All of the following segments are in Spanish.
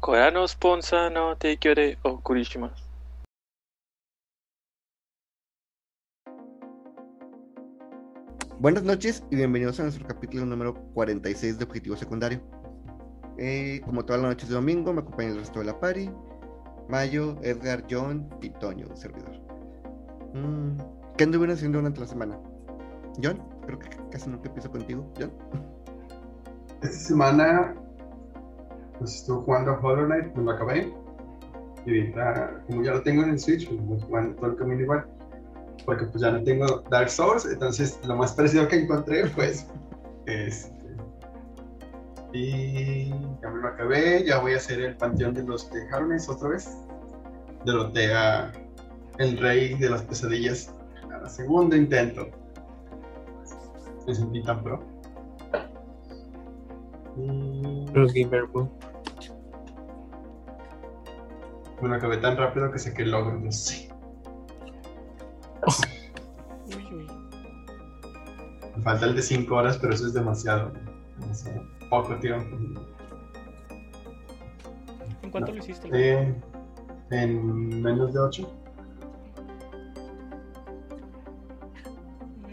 これのスポンサーの提供でお送りします。Buenas noches y bienvenidos a nuestro capítulo número 46 de Objetivo Secundario. Eh, como todas las noches de domingo, me acompaña el resto de la pari. Mayo, Edgar, John y Toño, servidor. Mm, ¿Qué anduvieron haciendo durante la semana? John, creo que casi nunca empiezo contigo. John. Esta semana pues estuve jugando a Hollow Knight, me lo acabé. Y ahorita, como ya lo tengo en el Switch, pues voy jugando todo el camino igual. Porque pues ya no tengo Dark Souls, entonces lo más parecido que encontré pues este. Y ya me lo acabé, ya voy a hacer el panteón de los tejarones otra vez. Derroté a el rey de las pesadillas a segundo intento. Me sentí tan pro. Los Gamer Boo. Me lo acabé tan rápido que saqué el logro, no sé. Uy, uy. Me falta el de 5 horas, pero eso es demasiado. demasiado poco tiempo. ¿En cuánto No. lo hiciste? Eh, en menos de 8.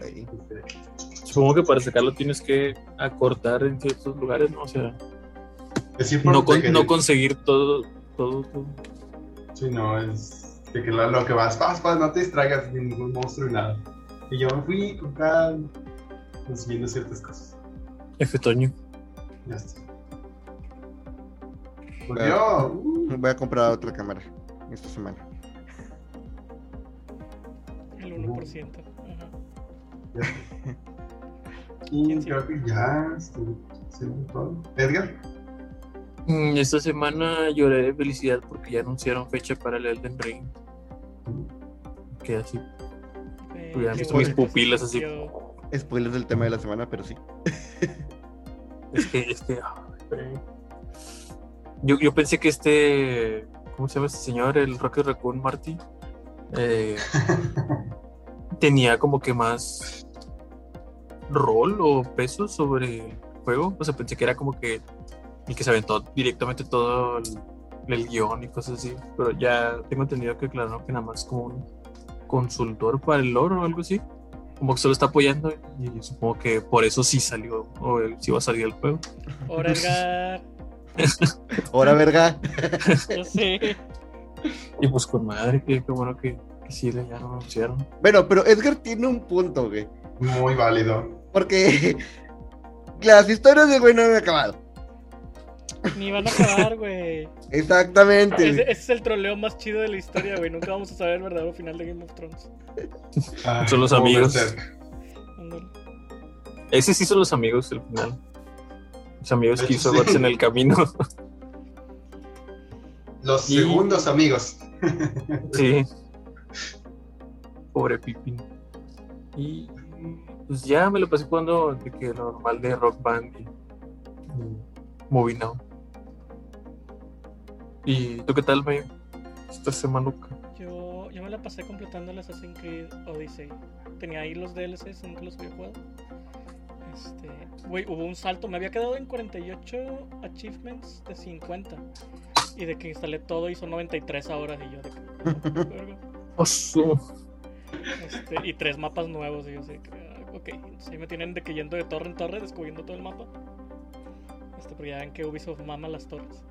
Ahí. Supongo que para sacarlo tienes que acortar en ciertos lugares, ¿no? O sea, Es decir, por no, con- no conseguir todo, todo, todo. Sí, no, es de que lo, lo que vas, vas, vas, no te distraigas de ningún monstruo y nada. Y yo me fui con calma, consiguiendo ciertas cosas. F. Toño. Ya está. Volvió. uh, Voy a comprar otra cámara esta semana. El 1%. Ajá. ya. Y creo que ya estoy haciendo todo. Edgar. Mm, Esta semana lloré de felicidad porque ya anunciaron fecha para el Elden Ring. Que así, Eh, Hubieran qué visto mis pupilas así. Spoilers del tema de la semana, pero sí. Es que, es que. güey. Yo, yo pensé que este. ¿Cómo se llama este señor? El Rocket Raccoon Marty. eh, tenía como que más rol o peso sobre el juego. O sea, pensé que era como que el que se aventó directamente todo el, el guion y cosas así. Pero ya tengo entendido que, claro, que nada más como un consultor para el lore o algo así. Como que solo está apoyando y supongo que por eso sí salió o él sí va a salir el juego. Ahora, Edgar. Ahora, verga. Yo sé. Y pues con madre, que qué bueno que, que sí le ya lo anunciaron. Bueno, pero Edgar tiene un punto, güey. Muy válido. Porque las historias del güey no han acabado. Ni van a acabar, güey. Exactamente. Ese, es el troleo más chido de la historia, güey. Nunca vamos a saber el verdadero final de Game of Thrones. Ay, Son los amigos. Ese sí son los amigos al final. Los amigos que hizo Sí. Gots en el camino. Los Y- segundos amigos. sí. Pobre Pippin. Y pues ya me lo pasé jugando de que lo normal de Rock Band y, y Movie Now. ¿Y tú qué tal, Mayo? Esta semana. Yo, yo me la pasé completando el Assassin's Creed Odyssey. Tenía ahí los DLCs, nunca los había jugado. Este, güey, hubo un salto. Me había quedado en 48 achievements de 50. Y de que instalé todo hizo 93 ahora. Y yo de que. Oso. Este, y tres mapas nuevos. Y yo sé que, ah, ok. Ahí me tienen de que yendo de torre en torre, descubriendo todo el mapa. Este, pero ya ven que Ubisoft mama las torres.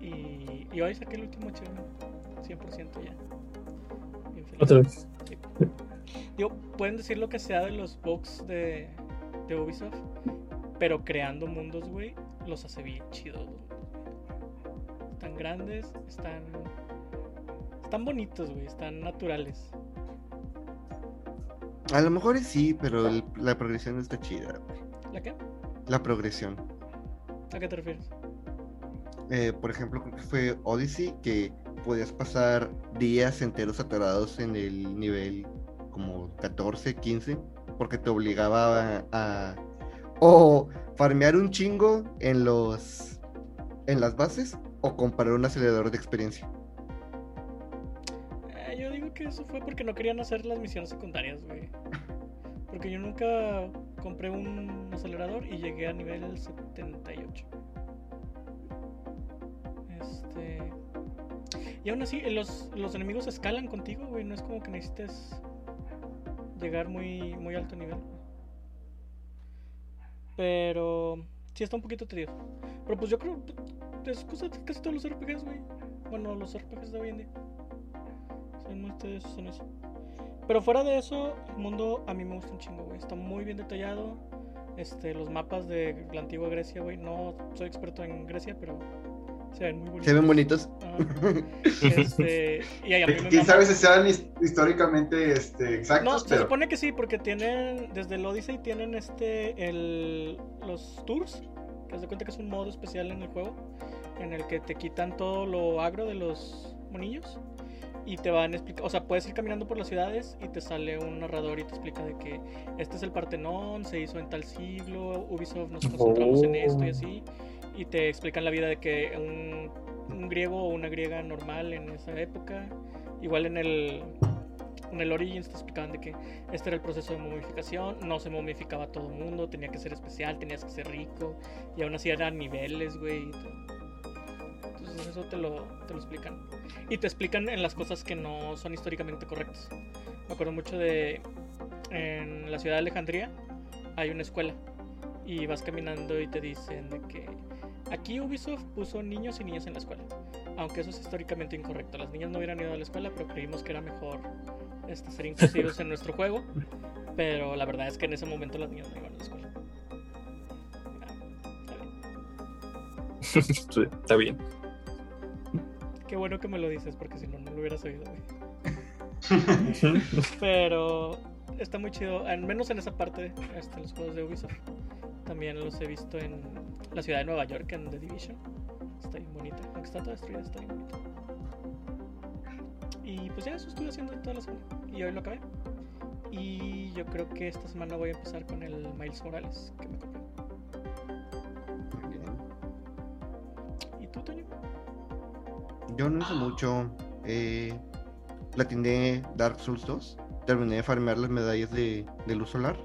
Y, y hoy saqué el último achievement. 100% ya. Bien feliz. Otra vez. Sí. Digo, pueden decir lo que sea de los bugs de, de Ubisoft, pero creando mundos, güey, los hace bien chidos. Están grandes, están. Están bonitos, güey, están naturales. A lo mejor sí, pero el- la progresión está chida. ¿La qué? La progresión. ¿A qué te refieres? Eh, por ejemplo, creo que fue Odyssey, que podías pasar días enteros atorados en el nivel como 14, 15, porque te obligaba a, o farmear un chingo en los en las bases o comprar un acelerador de experiencia. Eh, yo digo que eso fue porque no querían hacer las misiones secundarias, güey. Porque yo nunca compré un acelerador y llegué a nivel 78. Y aún así, los, los enemigos escalan contigo, güey. No es como que necesites llegar muy, muy alto nivel. Pero sí está un poquito tedioso. Pero pues yo creo que es cosa de casi todos los RPGs, güey. Bueno, los RPGs de hoy en día. Son muy tediosos en eso. Pero fuera de eso, el mundo a mí me gusta un chingo, güey. Está muy bien detallado. Este, los mapas de la antigua Grecia, güey. No soy experto en Grecia, pero se ven muy bonitos. Se ven bonitos. Este, y a mí me ¿Quién sabe si sean his- históricamente este, exactos? No, se pero supone que sí, porque tienen, desde el Odyssey tienen este, el, los tours, que de cuenta que es un modo especial en el juego, en el que te quitan todo lo agro de los monillos y te van a explicar, o sea, puedes ir caminando por las ciudades y te sale un narrador y te explica de que este es el Partenón, se hizo en tal siglo, Ubisoft nos concentramos en esto y Oh. así, y te explican la vida de que un, un griego o una griega normal en esa época, igual en el en el Origins te explicaban de que este era el proceso de momificación, no se momificaba todo el mundo, tenía que ser especial, tenías que ser rico, y aún así eran niveles, güey. Entonces eso te lo, te lo explican. Y te explican en las cosas que no son históricamente correctas. Me acuerdo mucho de... En la ciudad de Alejandría hay una escuela. Y vas caminando y te dicen de que aquí Ubisoft puso niños y niñas en la escuela. Aunque eso es históricamente incorrecto. Las niñas no hubieran ido a la escuela, pero creímos que era mejor este, ser inclusivos en nuestro juego. Pero la verdad es que en ese momento las niñas no iban a la escuela. Ah, está bien. Sí, Está bien. Qué bueno que me lo dices, porque si no, no lo hubieras oído, güey. Pero está muy chido, al menos en esa parte, este, los juegos de Ubisoft. También los he visto en la ciudad de Nueva York, en The Division. Está bien bonita, aunque está toda destruida, está bien bonita. Y pues ya eso estuve haciendo toda la semana. Y hoy lo acabé. Y yo creo que esta semana voy a empezar con el Miles Morales que me compré. ¿Y tú, Toño? Yo no hice mucho. Eh, platiné Dark Souls 2. Terminé de farmear las medallas de, de luz solar.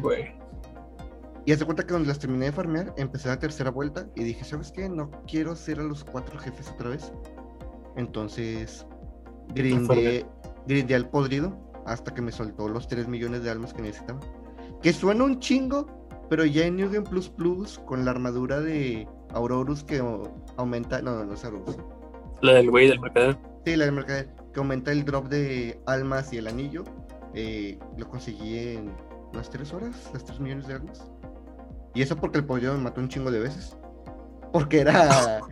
Güey. Y hace cuenta que cuando las terminé de farmear, empecé la tercera vuelta y dije, ¿sabes qué? No quiero hacer a los cuatro jefes otra vez. Entonces, grindé, grindé al podrido hasta que me soltó los 3 millones de almas que necesitaba. Que suena un chingo, pero ya en New Game Plus Plus, con la armadura de Aurorus que aumenta, no, no, no es Aurorus. La del güey del mercader. Sí, la del mercader, que aumenta el drop de almas y el anillo. eh, lo conseguí en unas 3 horas, las 3 millones de almas. Y eso porque el pollo me mató un chingo de veces. Porque era.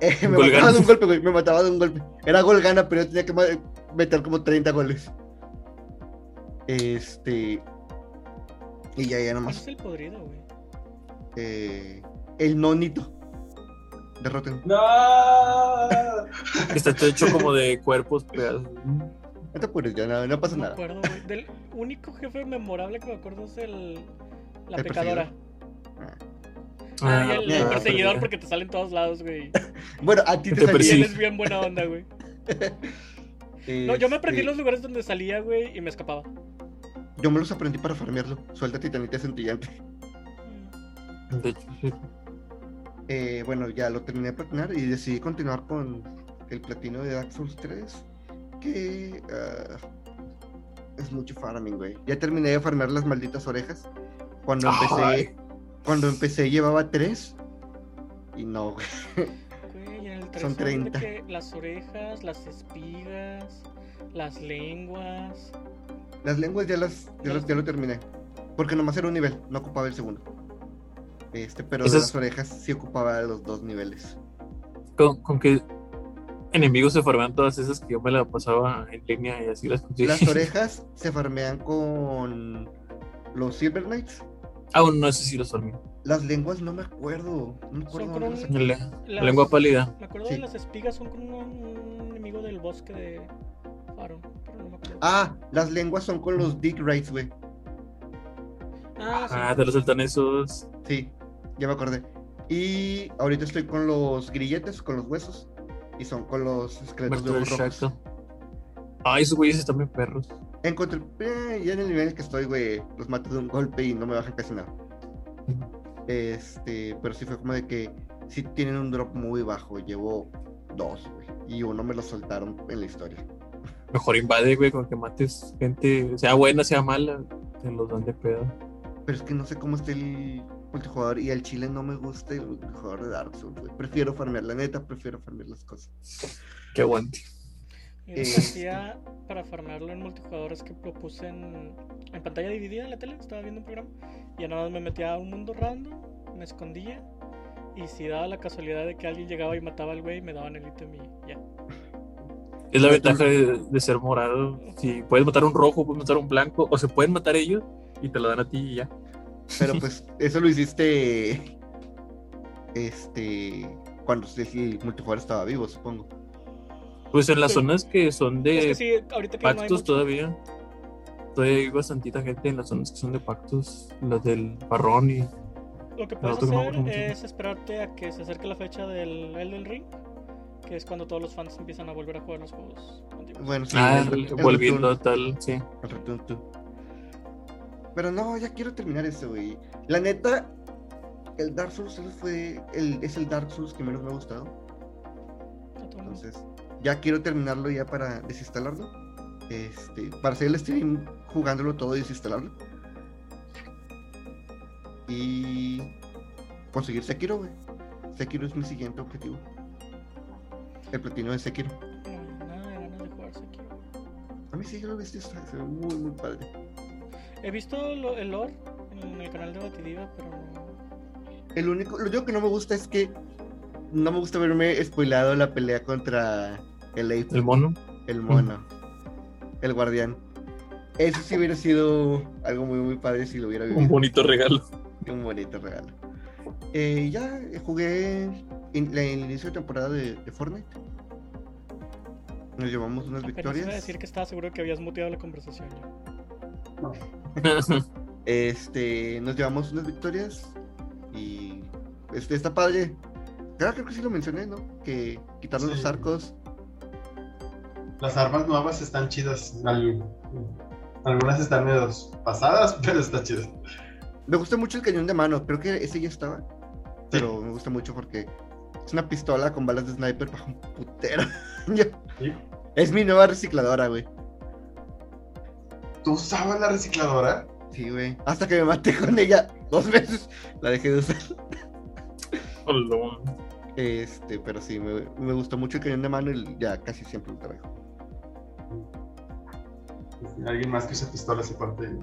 Eh, me Golgana. mataba de un golpe, güey. Me mataba de un golpe. Era gol gana, pero yo tenía que meter como 30 goles. Este. Y ya, ya ¿Cuál nomás. es el podrido, güey? eh, el nonito. Derroten. ¡No! Está todo hecho como de cuerpos pegados. No te apures, ya no, no pasa No me nada. acuerdo, güey. Del único jefe memorable que me acuerdo es el. La ¿El pecadora. Ah. Ah, y el, el ya, perseguidor pero porque te salen todos lados, güey. Bueno, a ti te, Te salía. Y persigue. él es bien buena onda, güey. No, yo me aprendí Este, los lugares donde salía, güey, y me escapaba. Yo me los aprendí para farmearlo. Suelta titanita hecho, sí. Eh, bueno, ya lo terminé de platinar y decidí continuar con el platino de Dark Souls 3. Que ah, es mucho farming, güey. Ya terminé de farmear las malditas orejas. Cuando empecé, cuando empecé llevaba 3. Y no, güey. Güey, en el 3 Son son de 30. que las orejas, las espigas, las lenguas. Las lenguas ya las, ya las- ya lo terminé. Porque nomás era un nivel, no ocupaba el segundo. Este, pero de las orejas sí ocupaba los dos niveles. Con, con que enemigos se forman todas esas que yo me la pasaba en línea y así las conseguí. Las orejas se farmean con los Silver Knights. Aún no sé si los farmé. Las lenguas no me acuerdo. No me acuerdo Son con un-. La, Las- lengua pálida. Me acuerdo Sí. de las espigas, son con un, un enemigo del bosque de Faro. Pero no me acuerdo. Ah, las lenguas son con los Dick Raids, güey. Ah, sí. Ah, te los saltan esos. Sí, ya me acordé. Y ahorita estoy con los grilletes, con los huesos. Y son con los esqueletos de ojos rojos. Ay, esos güeyes están bien perros. Encontré, eh, ya en el nivel que estoy, güey, los mato de un golpe y no me bajan casi nada. Este, pero sí fue como de que sí tienen un drop muy bajo. Llevo dos, güey. Y uno me lo soltaron en la historia. Mejor invade, güey, con que mates gente, sea buena, sea mala, te los dan de pedo. Pero es que no sé cómo está el multijugador y al chile no me gusta el multijugador de Dark Souls, güey. Prefiero farmear, la neta, prefiero farmear las cosas. Qué aguante. Y lo que Eh. hacía para farmearlo en multijugador es que lo puse en, en pantalla dividida en la tele, estaba viendo un programa, y ya nada más me metía a un mundo random, me escondía, y si daba la casualidad de que alguien llegaba y mataba al güey, me daban el ítem y ya. Es la ventaja de, de ser morado. Si puedes matar un rojo, puedes matar un blanco, o se pueden matar ellos y te lo dan a ti y ya. Pero pues eso lo hiciste. Este. Cuando el multijugador estaba vivo, supongo. Pues en las zonas que son es de que sí, ahorita que ya no hay pactos todavía. Todavía hay bastantita gente en las zonas que son de pactos, las del barrón y Lo que puedes no hacer es esperarte a que se acerque la fecha del Elden Ring, que es cuando todos los fans empiezan a volver a jugar los juegos antiguos. Bueno, sí. ah, el- el- el volviendo return, tal, sí. el. Pero no, ya quiero terminar eso, güey. La neta, el Dark Souls fue. El, es el Dark Souls que menos me ha gustado. A. Entonces, ya quiero terminarlo ya para desinstalarlo. Este, para hacer el stream jugándolo todo y desinstalarlo. Y conseguir Sekiro, güey. Sekiro es mi siguiente objetivo. El platino de Sekiro. No, nada de ganas de jugar Sekiro. A mí sí, yo lo he visto, está- se ve muy, muy padre. He visto lo- el lore en el canal de Batidiva, pero no. El único, lo único que no me gusta es que no me gusta verme spoilado la pelea contra el Ape, El mono. el mono, el guardián. Eso sí hubiera sido algo muy, muy padre si lo hubiera vivido. Un bonito regalo. Un bonito regalo. Eh, ya jugué en la- el inicio de temporada de, de Fortnite. Nos llevamos unas Apenas victorias. iba a decir que estaba seguro que habías muteado la conversación ya. No. Este, nos llevamos unas victorias y este está padre. Claro, creo que sí lo mencioné, ¿no? Que quitaron los arcos. Las armas nuevas están chidas. Al- Algunas están medio pasadas, pero están chidas. Me gusta mucho el cañón de mano, creo que ese ya estaba. Pero me gusta mucho porque es una pistola con balas de sniper para un putero. Sí. es mi nueva recicladora, güey. ¿Tú usabas la recicladora? Sí, güey. Hasta que me maté con ella dos veces. La dejé de usar. Hola. Este, pero sí, me, me gustó mucho el cañón de mano y ya casi siempre lo traigo. Alguien más que usa pistolas aparte. de-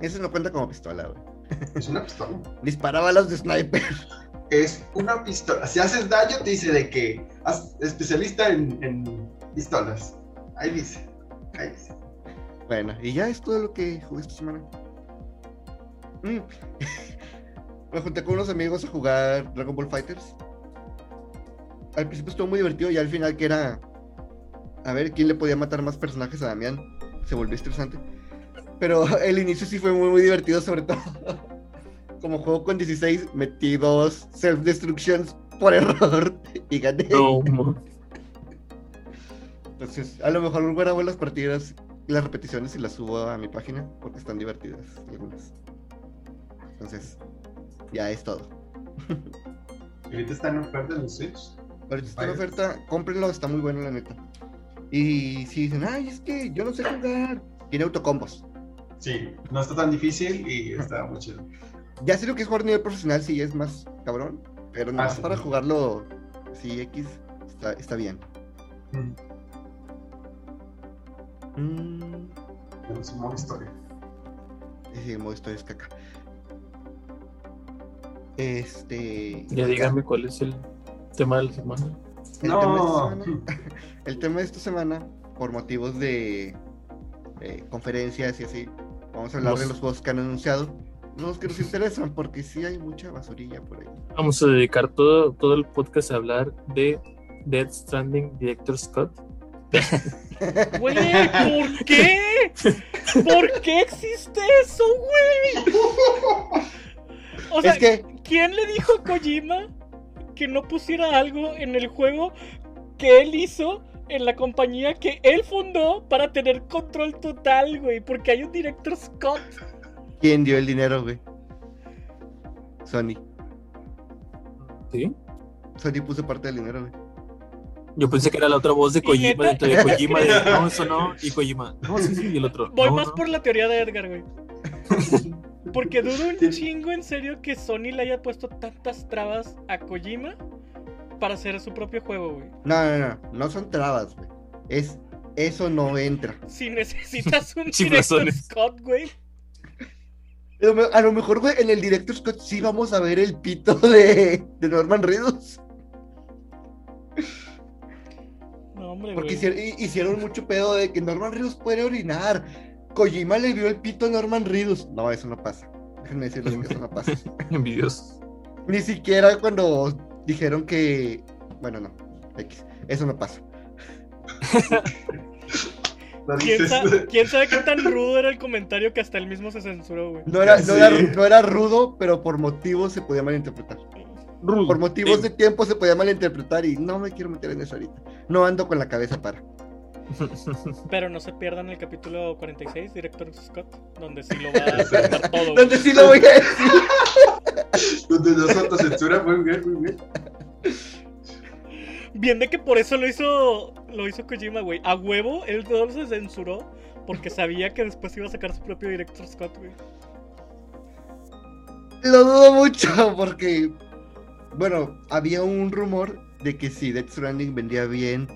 Eso no cuenta como pistola, güey. Es una pistola. Dispara balas de sniper. Es una pistola. Si haces daño, te dice de que especialista en, en pistolas. Ahí dice. Ahí dice. Bueno, y ya es todo lo que jugué esta semana. Mm. Me junté con unos amigos a jugar Dragon Ball Fighters. Al principio estuvo muy divertido y al final que era a ver quién le podía matar más personajes a Damián. Se volvió estresante. Pero el inicio sí fue muy, muy divertido, sobre todo. Como juego con 16, metí dos self-destructions por error y gané. No, Entonces, a lo mejor grabo las partidas, las repeticiones y las subo a mi página porque están divertidas algunas. Entonces, ya es todo. Ahorita está en oferta en el Switch. Ahorita está en oferta, cómprenlo, está muy bueno la neta. Y si dicen, ay, es que yo no sé jugar, tiene autocombos. Sí, no está tan difícil y está muy chido. Ya sé lo que es jugar a nivel profesional, sí es más cabrón, pero nada Ah, más sí. para jugarlo, sí, X, está, está bien. Mm, Mm, Tenemos un modo historia. sí, modo historia es caca. Este. ya dígame cuál es el tema de la semana. El, No. tema de esta semana, el tema de esta semana, por motivos de eh, conferencias y así, vamos a hablar de los juegos que han anunciado. Los que nos interesan, porque sí hay mucha basurilla por ahí. Vamos a dedicar todo, todo el podcast a hablar de Dead Stranding Director Scott. Güey, ¿por qué? ¿Por qué existe eso, güey? O sea, es que, ¿quién le dijo a Kojima que no pusiera algo en el juego que él hizo en la compañía que él fundó para tener control total, güey? Porque hay un director Scott. ¿quién dio el dinero, güey? Sony. ¿Sí? Sony puso parte del dinero, güey. Yo pensé que era la otra voz de ¿Y Kojima neta? dentro de Kojima de no, eso no. Y Kojima, no, sí, sí, y el otro. Voy no, más no. por la teoría de Edgar, güey. Porque dudo un chingo en serio que Sony le haya puesto tantas trabas a Kojima para hacer su propio juego, güey. No, no, no, no son trabas, güey. Es, eso no entra. Si necesitas un director. Scott, güey. A lo mejor, güey, en el director Scott sí vamos a ver el pito de, de Norman Reedus. No, hombre, Porque güey. hicieron, hi- hicieron mucho pedo de que Norman Reedus puede orinar. Kojima le vio el pito a Norman Reedus. No, eso no pasa. Déjenme decirles que eso no pasa. Envidiosos. Ni siquiera cuando dijeron que. Bueno, no. X. Eso no pasa. ¿Quién, dices. sa- quién sabe qué tan rudo era el comentario que hasta él mismo se censuró, güey? No era, no, era, Sí. no era rudo, pero por motivos se podía malinterpretar. Por motivos de tiempo se podía malinterpretar y no me quiero meter en eso ahorita. No ando con la cabeza para. Pero no se pierdan el capítulo 46, Director Scott, donde sí lo va a contar todo. Donde sí lo voy a decir. Donde no se autocensura, muy bien, muy bien. Bien de que por eso lo hizo lo hizo Kojima, güey. A huevo, él todo se censuró porque sabía que después iba a sacar su propio Director Scott, güey. Lo dudo mucho porque, bueno, había un rumor de que si Death Stranding vendía bien,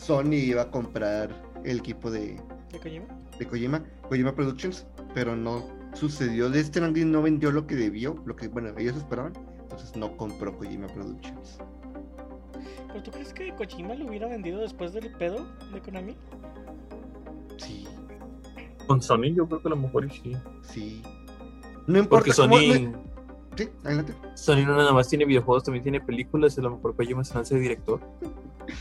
Sony iba a comprar el equipo de, ¿De Kojima? de Kojima, Kojima Productions, pero no sucedió. Death Stranding no vendió lo que debió, lo que, bueno, ellos esperaban, entonces no compró Kojima Productions. ¿Pero tú crees que Kojima lo hubiera vendido después del pedo de Konami? Sí, Con Sony yo creo que a lo mejor sí. sí. No importa Porque Sony, no- Sí, adelante. Sony no nada más tiene videojuegos, también tiene películas, a lo mejor Kojima se lanza de director.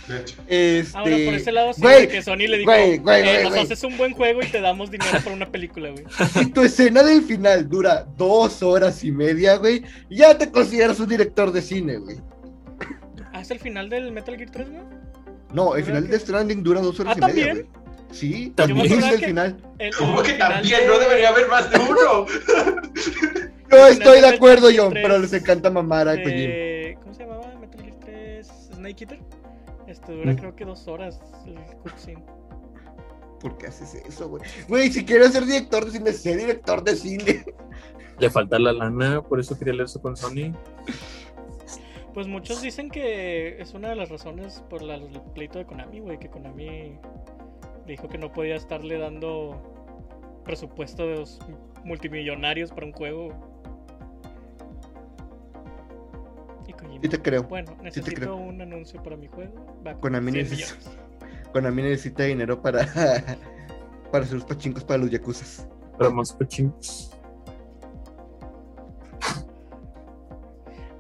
De hecho. Este... Ah, bueno, por ese lado sí, güey, de que Sony le dijo, güey, güey, "Eh, güey, nos güey. haces un buen juego y te damos dinero para una película, güey. Si tu escena del final dura dos horas y media, güey, ya te consideras un director de cine, güey. Ah, es el final del Metal Gear 3, güey. No, el ¿Verdad final que- de Stranding dura dos horas Ah, y media, ¿también? güey. Sí, También. es el final. El- ¿Cómo el que final también? de- No debería haber más de uno. No estoy de acuerdo, John, 3 pero les encanta mamar a Kojima. de- ¿Cómo se llamaba? Metal Gear 3 Snake Eater. Este dura Mm. creo que dos horas el cutscene. ¿Por qué haces eso, güey? Güey, si quieres ser director de cine, sé director de cine. Le falta la lana, por eso quería leerse con Sony. Pues muchos dicen que es una de las razones por la- el pleito de Konami, güey, que Konami dijo que no podía estarle dando presupuestos multimillonarios para un juego. Y Kojima, Sí te creo. bueno, te necesito creo. un anuncio para mi juego. Va con Konami 100 necesita- millones. Konami necesita dinero para, para hacer los pachincos para los yakuzas. Para más cochinos.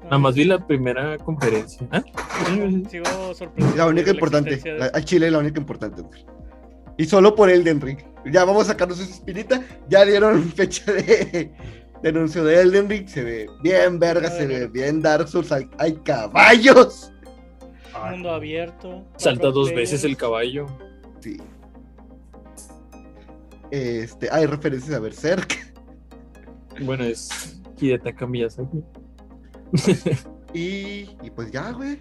No, Nada más vi la primera conferencia. ¿Ah? Sigo, sigo sorprendido. La única por importante. de- Al Chile la única importante, güey. Y solo por Elden Ring. Ya vamos a sacarnos esa espinita. Ya dieron fecha de, de anuncio de Elden Ring. Se ve bien verga, se ve bien Dark Souls. Hay, hay caballos. Ay, Mundo abierto. Salta dos veces el caballo. Sí. Este, hay referencias a Berserk. Bueno, es Hidetaka Miyazaki. Y, y pues ya, güey.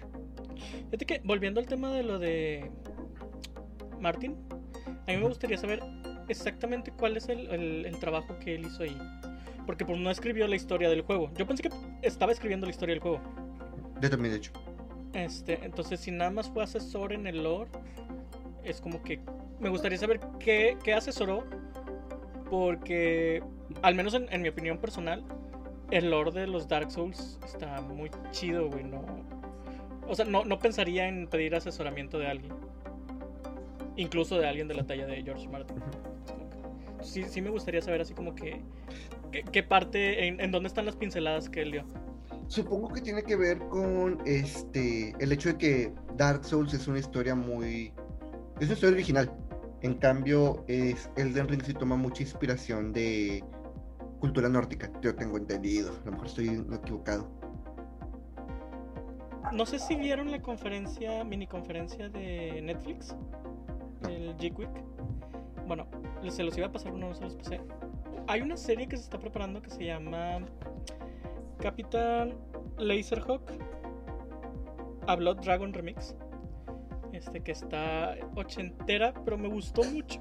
Fíjate que, volviendo al tema de lo de Martin, a mí me gustaría saber exactamente cuál es el, el- el trabajo que él hizo ahí. Porque pues no escribió la historia del juego. Yo pensé que estaba escribiendo la historia del juego. Yo también, de hecho. Este, entonces, si nada más fue asesor en el lore, es como que me gustaría saber qué, qué asesoró. Porque, al menos en, en mi opinión personal, el lore de los Dark Souls está muy chido, güey. No, o sea, no, no pensaría en pedir asesoramiento de alguien. Incluso de alguien de la talla de George Martin. Que- Sí, sí me gustaría saber así como que... ¿Qué, qué parte, en, en dónde están las pinceladas que él dio? Supongo que tiene que ver con este el hecho de que Dark Souls es una historia muy es una historia original. En cambio, es Elden Ring sí toma mucha inspiración de cultura nórdica. Yo tengo entendido. A lo mejor estoy equivocado. No sé si vieron la conferencia, mini conferencia de Netflix, del G-Quick. Bueno, se los iba a pasar, no se los pasé. Hay una serie que se está preparando que se llama Capitán Laserhawk. A Blood Dragon Remix. Este que está ochentera, pero me gustó mucho.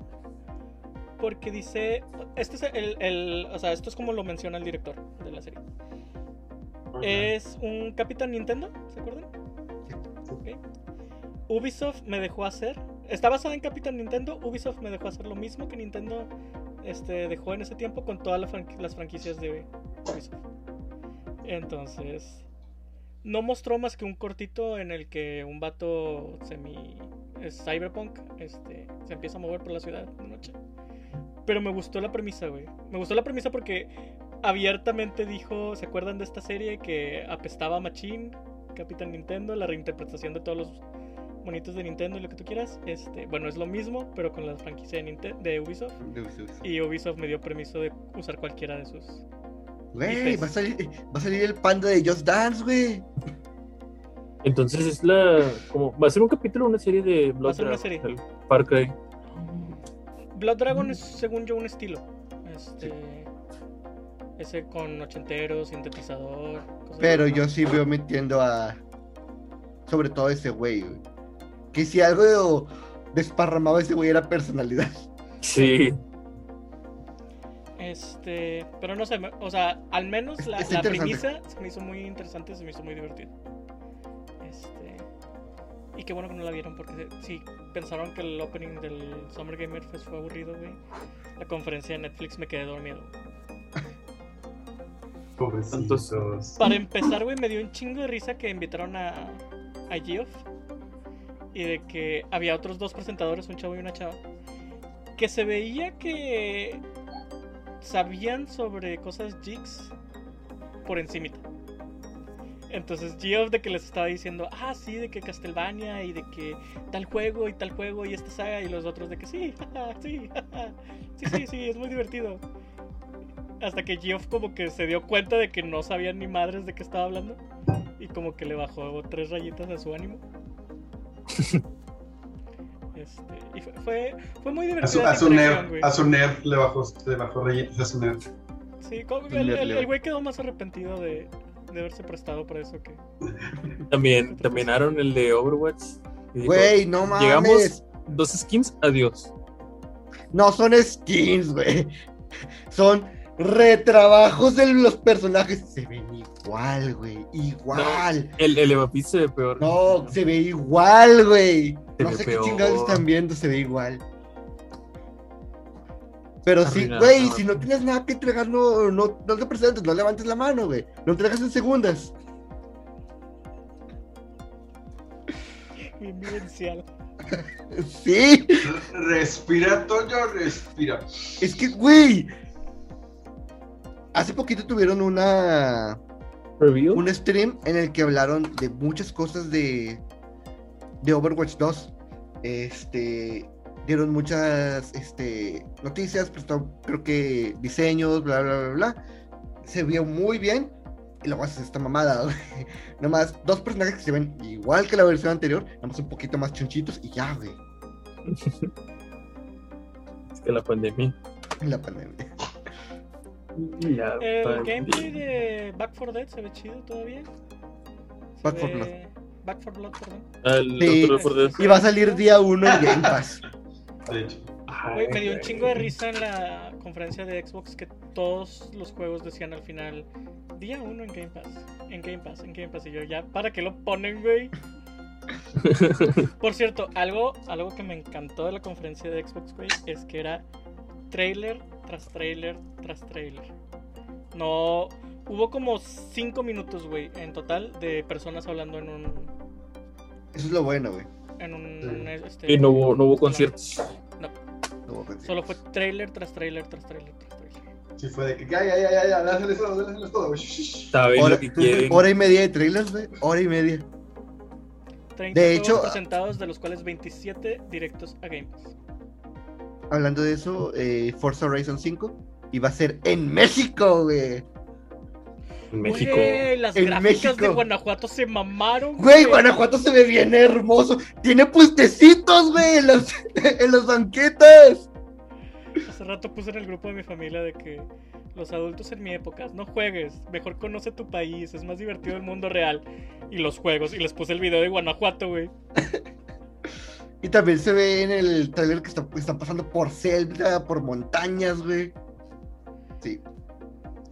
Porque dice. Este es el, el- O sea, esto es como lo menciona el director de la serie. Es un Capitán Nintendo, ¿se acuerdan? Ok. Ubisoft me dejó hacer. Está basada en Capitán Nintendo. Ubisoft me dejó hacer lo mismo que Nintendo este, dejó en ese tiempo con todas las franqui- las franquicias de Ubisoft. Entonces, no mostró más que un cortito en el que un vato semi cyberpunk este, se empieza a mover por la ciudad de noche. Pero me gustó la premisa, güey. Me gustó la premisa porque abiertamente dijo, ¿se acuerdan de esta serie que apestaba a Machine, Capitán Nintendo, la reinterpretación de todos los monitos de Nintendo y lo que tú quieras? Este, bueno, es lo mismo, pero con la franquicia de, Ninte- de Ubisoft. Y Ubisoft me dio permiso de usar cualquiera de sus. Güey, va a salir, va a salir el panda de Just Dance, güey. Entonces es la. Como, va a ser un capítulo o una serie de Blood Va a ser una Dragon, serie. el Far Cry. Blood Dragon es, según yo, un estilo. Este. Ese con ochentero, sintetizador. cosas Pero yo sí veo metiendo a. Sobre todo ese güey, güey. Que si algo desparramaba ese güey era personalidad. Sí. Este. Pero no sé, o sea, al menos la, la premisa se me hizo muy interesante, se me hizo muy divertido. Este. Y qué bueno que no la vieron, porque si pensaron que el opening del Summer Gamer Fest fue aburrido, güey. La conferencia de Netflix me quedé dormido. Pobrecitos. Para empezar, güey, me dio un chingo de risa que invitaron a, a Geoff. Y de que había otros dos presentadores, un chavo y una chava. Que se veía que sabían sobre cosas jigs por encimita. Entonces Geoff de que les estaba diciendo, ah, sí, de que Castlevania y de que tal juego y tal juego y esta saga y los otros de que sí, sí, sí, sí, sí, es muy divertido. Hasta que Geoff como que se dio cuenta de que no sabían ni madres de qué estaba hablando y como que le bajó tres rayitas a su ánimo. Este, y fue, fue, fue muy A su, divertido. a su nerd, a su nerd le bajó, le bajó rayitas a su nerd. Sí, como- el, güey quedó más arrepentido de, de haberse prestado para eso que... También terminaron el de Overwatch. Güey, no mames. Llegamos dos skins, adiós. No son skins, güey. Son retrabajos de los personajes. Se ven igual, güey. Igual. El, el Evapis se ve peor. No, se ve igual, güey. Se No sé peor. qué chingados están viendo, se ve igual. Pero sí, güey, si no tienes nada que entregar, no, no, no te presentes, no levantes la mano, güey. No entregas en segundas. Bien vivencial. Sí, Respira, Toño, respira. es que, güey. Hace poquito tuvieron una Review. un stream en el que hablaron de muchas cosas de, de Overwatch 2. Este, dieron muchas este, noticias, prestaron, creo que diseños, bla, bla, bla, bla. Se vio muy bien. Y luego haces esta mamada, güey. Nomás dos personajes que se ven igual que la versión anterior, nomás un poquito más chonchitos y ya, güey. Es que la pandemia. La pandemia. La El gameplay de Back 4 Dead se ve chido todavía. Se Back 4 ve- Back 4 Blood, perdón. El Sí. otro Y va a salir día uno en Game Pass. De hecho, Güey, me dio un chingo de risa en la conferencia de Xbox que todos los juegos decían al final día 1 en Game Pass, en Game Pass, en Game Pass y yo ya, ¿para qué lo ponen, güey? Por cierto, algo, algo que me encantó de la conferencia de Xbox, güey, es que era trailer tras trailer tras trailer. No, hubo como 5 minutos, güey, en total de personas hablando en un Eso es lo bueno, güey. en un Sí. este, Y no hubo, no hubo conciertos. No, No a conseguir. solo fue trailer tras trailer tras trailer tras trailer. sí fue de que ya, ya, ya, ya, ya, dásales todo, dásales todo. Shh, shh, shh. Saben Hora, lo que quieren. hora y media de trailers, güey. Hora y media. 30 De hecho- presentados, de los cuales 27 directos a Game Pass. Hablando de eso, eh, Forza Horizon 5 y va a ser en México, güey. En México. Güey, las En gráficas de México. Guanajuato se mamaron. Güey, Guanajuato se ve bien hermoso. Tiene puestecitos, güey, en las, en las banquetas. Hace rato puse en el grupo de mi familia de que los adultos en mi época, no juegues, mejor conoce tu país, es más divertido el mundo real. y los juegos. Y les puse el video de Guanajuato, güey. Y también se ve en el trailer que está- están pasando por selva, por montañas, güey. Sí.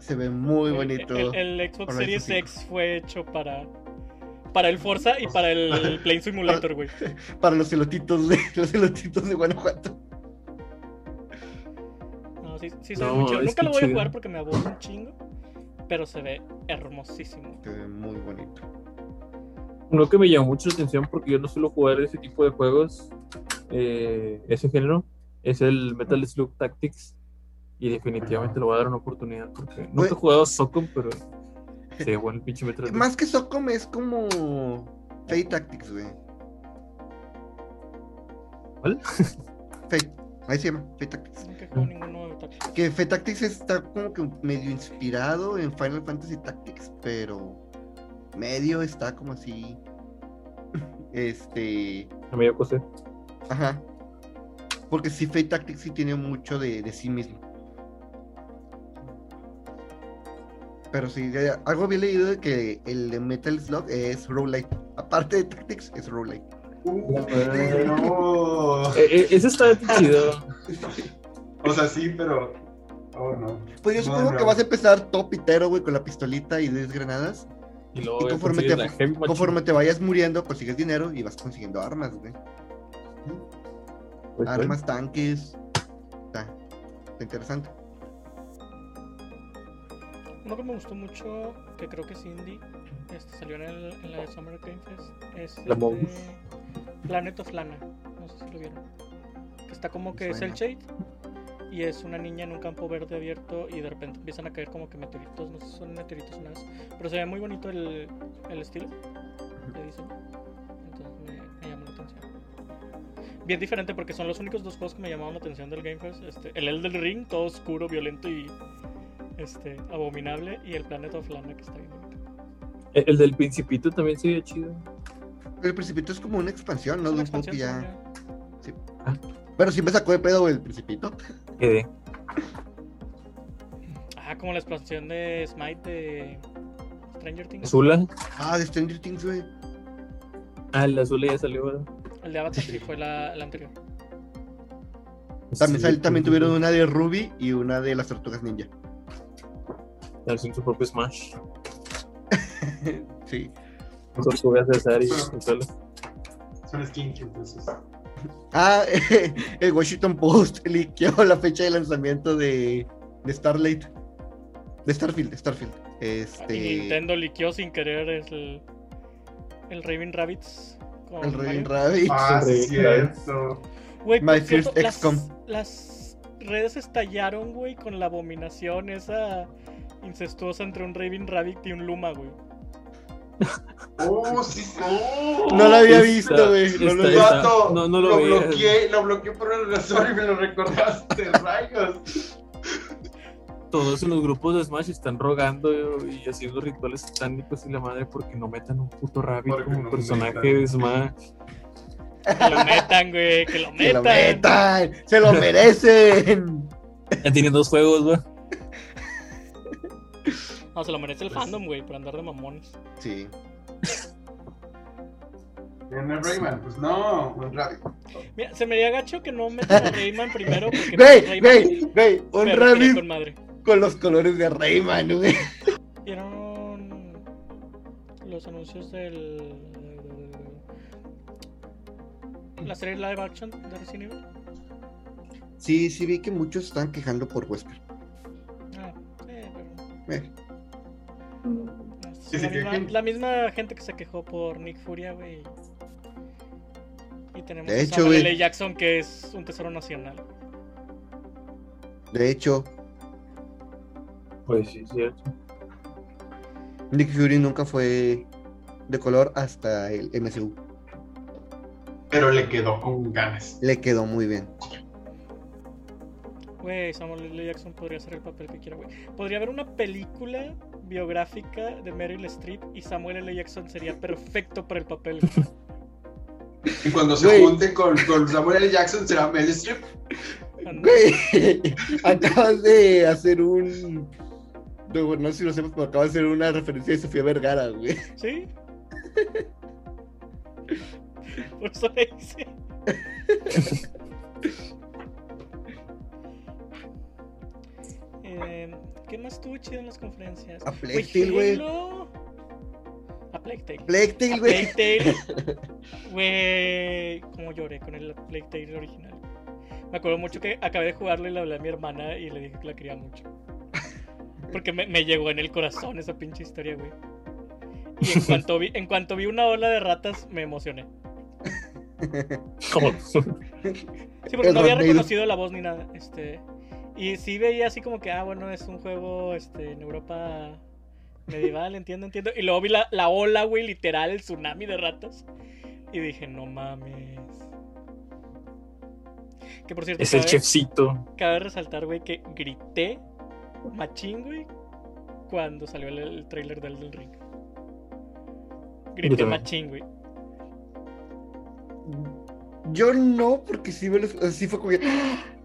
Se ve muy bonito. El, el Xbox Series 5. X fue hecho para. Para el Forza y para el Plane Simulator, güey. Para los elotitos de los elotitos de Guanajuato. No, sí, sí se ve No, muy chido. es Nunca lo voy a jugar porque me aburre un chingo. Pero se ve hermosísimo. Se ve muy bonito. Uno que me llamó mucho la atención porque yo no suelo jugar ese tipo de juegos, eh, ese género, es el Metal Slug Tactics. Y definitivamente le voy a dar una oportunidad porque nunca he jugado Socom, pero se bueno el pinche Metal Slug. Más que Socom es como Fate Tactics, güey. ¿Cuál? Fate. Ahí se llama, Fate Tactics. Nunca he jugado ninguno de Tactics. Que Fate Tactics está como que medio inspirado en Final Fantasy Tactics, pero medio está como así. Este. A medio coser. Ajá. Porque sí, Fate Tactics sí tiene mucho de, de sí mismo. Pero sí, ya- algo había leído de que el de Metal Slug es roguelite. Aparte de Tactics, es roguelite. Uh, no. Eh, eh, ese está chido. O sea, sí, pero. Oh, no. Pues yo supongo no. que vas a empezar todo pitero, güey, con la pistolita y 10 granadas. Y luego Y conforme te- la. Conforme te vayas muriendo, consigues dinero y vas consiguiendo armas, güey. Pues, Armas, tanques. Está, está interesante. Uno que me gustó mucho, que creo que es indie, este, salió en, el, en la de Summer Game Fest, es este. Planet of Lana. No sé si lo vieron. Que está como que es el shade y es una niña en un campo verde abierto y de repente empiezan a caer como que meteoritos, no sé si son meteoritos o nada, pero se ve muy bonito el, el estilo de diseño. Entonces me, me llamó la atención. Bien diferente porque son los únicos dos juegos que me llamaron la atención del Game Fest. Este, el Elden Ring, todo oscuro, violento y este, abominable. Y el Planet of Lana, que está bien bonito. El, el del Principito también se veía chido. El Principito es como una expansión, ¿no? Es una expansión, ya. Pero sí me sacó de pedo el Principito. Quedé. Ah, como la expansión de Smite de Stranger Things. Azula. Ah, de Stranger Things, güey. Ah, el Azula ya salió. ¿verdad? El de Avatar sí fue la, la anterior. También, Sí, sal- también tuvieron una de Ruby y una de las Tortugas Ninja. Hacen su propio Smash. sí. Tortugas de Azula. Son skins, entonces. Ah, el Washington Post liqueó la fecha de lanzamiento de, de Starlight. De Starfield, de Starfield. Este. Y Nintendo liqueó sin querer el, el Raven Rabbits. Con El Raven Mario. Rabbit. Ah, sí, cierto. My cierto, first las, XCOM. las redes estallaron, güey, con la abominación esa incestuosa entre un Raven Rabbit y un Luma, güey. Oh, sí, oh. No lo había visto, güey. No lo no, no bloqueé, lo bloqueé por el razón y me lo recordaste, rayos. Todos en los grupos de Smash están rogando y haciendo rituales satánicos y la madre porque no metan un puto rabbit Porque como no personaje metan. de Smash. Que lo metan, güey, que lo ¡Que lo metan. metan! ¡Se lo merecen! Ya tienen dos juegos, güey. No, se lo merece el fandom, güey, por andar de mamones. Sí. ¿En el Rayman? Pues no, un rabbit. Mira, se me haría gacho que no metan a Rayman primero porque Güey, güey, güey. Un rabbit con madre. con los colores de Rayman, güey. ¿Vieron los anuncios del. la serie live action de Resident Evil? Sí, sí vi que muchos están quejando por Wesker. Ah, sí, pero. Eh, La, misma, quejen. la misma gente que se quejó por Nick Furia, güey. Y tenemos De a hecho, güey. L. Jackson, que es un tesoro nacional. De hecho, Pues sí, cierto. Nick Fury nunca fue de color hasta el MCU. Pero le quedó con ganas. Le quedó muy bien. Güey, Samuel L. Jackson podría hacer el papel que quiera, güey. Podría haber una película biográfica de Meryl Streep y Samuel L. Jackson sería perfecto para el papel. Y cuando se Güey. junte con, con Samuel L. Jackson será Mel Streep. Güey, acabas de hacer un. No, no sé si lo sepas, pero acabas de hacer una referencia de Sofía Vergara, güey. ¿Sí? Por eso le hice. Eh, ¿Qué más estuvo chido en las conferencias? A Tale, güey. A Plague Tale. Plague Tale, A güey. Plague Tale. Güey, cómo lloré con el Plague Tale original. Me acuerdo mucho que acabé de jugarlo y le hablé a mi hermana y le dije que la quería mucho. Porque me, me llegó en el corazón esa pinche historia, güey. Y en cuanto vi, en cuanto vi una ola de ratas, me emocioné. Como- Sí, porque El no había reconocido la voz ni nada. Este. Y sí veía así como que, ah, bueno, es un juego este, en Europa medieval, entiendo, entiendo. Y luego vi la, la ola, güey, literal, el tsunami de ratas. Y dije, no mames. Que por cierto, es el cabe, chefcito. cabe resaltar, güey, que grité machín, güey, cuando salió el, el trailer del, del ring. Grité machín, güey. Yo no, porque sí, me lo, sí fue como que.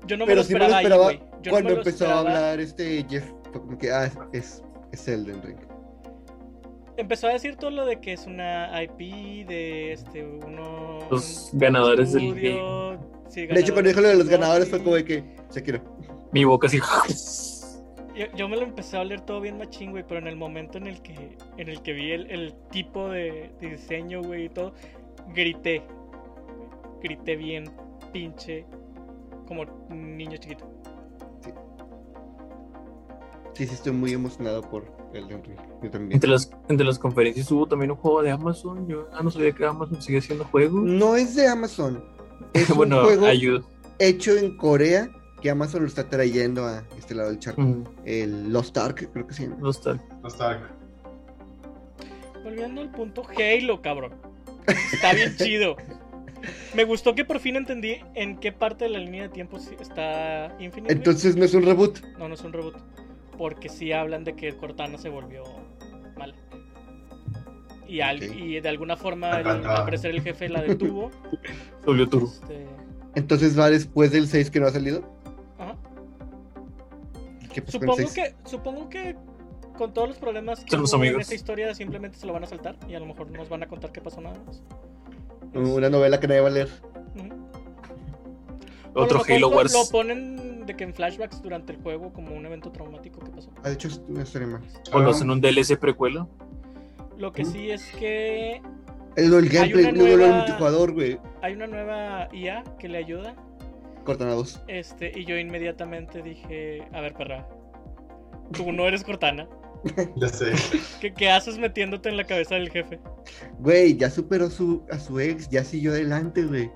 Yo no me pero lo sí me lo esperaba, ahí, güey. Yo cuando empezó a hablar este Jeff. Fue como que, ah, es, es Elden Ring. Empezó a decir todo lo de que es una IP de este uno. Los un ganadores del sí, De hecho, cuando dijo lo de los ganadores fue como de que se quiero. Mi boca así. Yo, yo me lo empecé a oler todo bien machín, güey, pero en el momento en el que, en el que vi el, el tipo de, de diseño, güey, y todo, grité. Grité bien pinche como un niño chiquito. Sí, sí, estoy muy emocionado por Elden Ring. Yo también. Entre las, entre las conferencias hubo también un juego de Amazon. Yo ah, no sabía que Amazon sigue haciendo juegos. No es de Amazon. Es un bueno, juego ayuda. hecho en Corea que Amazon lo está trayendo a este lado del charco. Mm, El Lost Ark, creo que se llama. no está. No está. Volviendo al punto, Halo, cabrón. Está bien chido. Me gustó que por fin entendí en qué parte de la línea de tiempo sí está Infinite. Entonces no es un reboot. No, no es un reboot. Porque sí hablan de que Cortana se volvió mala. Y, al- Ok. y de alguna forma, el- al parecer, el jefe la detuvo. Se volvió turbo. Este, Entonces va después del 6 que no ha salido. ajá. ¿Qué pasó con el Supongo 6? que, supongo que con todos los problemas que hubo en esa historia, simplemente se lo van a saltar y a lo mejor nos van a contar qué pasó nada más. Una novela que nadie va a leer. Otro Halo Wars. Lo ponen de que en flashbacks durante el juego como un evento traumático que pasó. Ah, de hecho es una historia más. O lo hacen un DLC precuela. Lo que sí es que El, el gameplay, una no no, el nueva- multijugador, güey. hay una nueva IA que le ayuda. Cortana 2. Este, y yo inmediatamente dije, a ver, perra, tú no eres Cortana. Ya sé. ¿Qué, qué haces metiéndote en la cabeza del jefe? Güey, ya superó su, a su ex, ya siguió adelante, güey.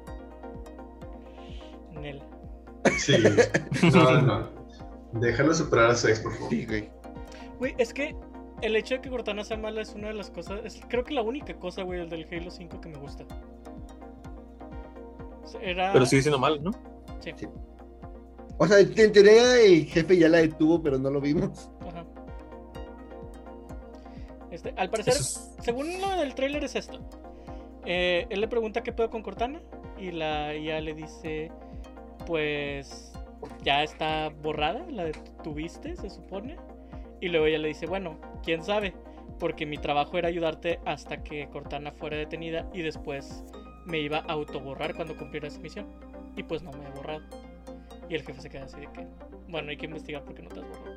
Sí. No, no. Déjalo superar a su ex, por favor. Sí, güey. Güey, es que el hecho de que Cortana sea mala es una de las cosas, es creo que la única cosa, güey, del Halo 5 que me gusta. Era... Pero sigue siendo mal, ¿no? Sí. Sí. O sea, en teoría el jefe ya la detuvo, pero no lo vimos. Ajá. Este, al parecer, es- según lo del tráiler es esto. Eh, él le pregunta qué pedo con Cortana y la IA le dice, pues ya está borrada, la detuviste, se supone. Y luego ella le dice, bueno, quién sabe, porque mi trabajo era ayudarte hasta que Cortana fuera detenida y después me iba a autoborrar cuando cumpliera esa misión. Y pues no me he borrado. Y el jefe se queda así de que, bueno, hay que investigar porque no te has borrado.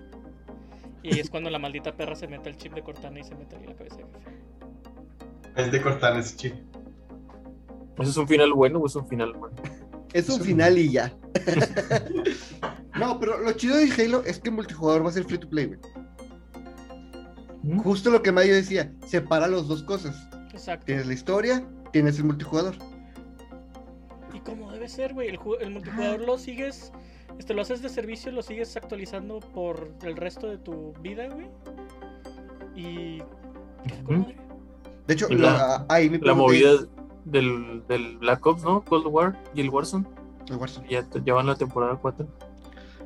Y es cuando la maldita perra se mete el chip de Cortana y se mete en la cabeza del jefe. Es de Cortana ese chip. ¿Eso es un final bueno o es un final malo? Es un final y ya. no, pero lo chido de Halo es que el multijugador va a ser free to play, güey. ¿Mm? Justo lo que Mario decía, separa las dos cosas. Exacto. Tienes la historia, tienes el multijugador. Y como debe ser, güey, el, ju- el multijugador lo sigues, este, lo haces de servicio, lo sigues actualizando por el resto de tu vida, güey. Y... De hecho, la- la- ahí mi La movida es- del, del Black Ops, ¿no? Cold War y el Warzone. el Warzone. Ya ya van la temporada 4.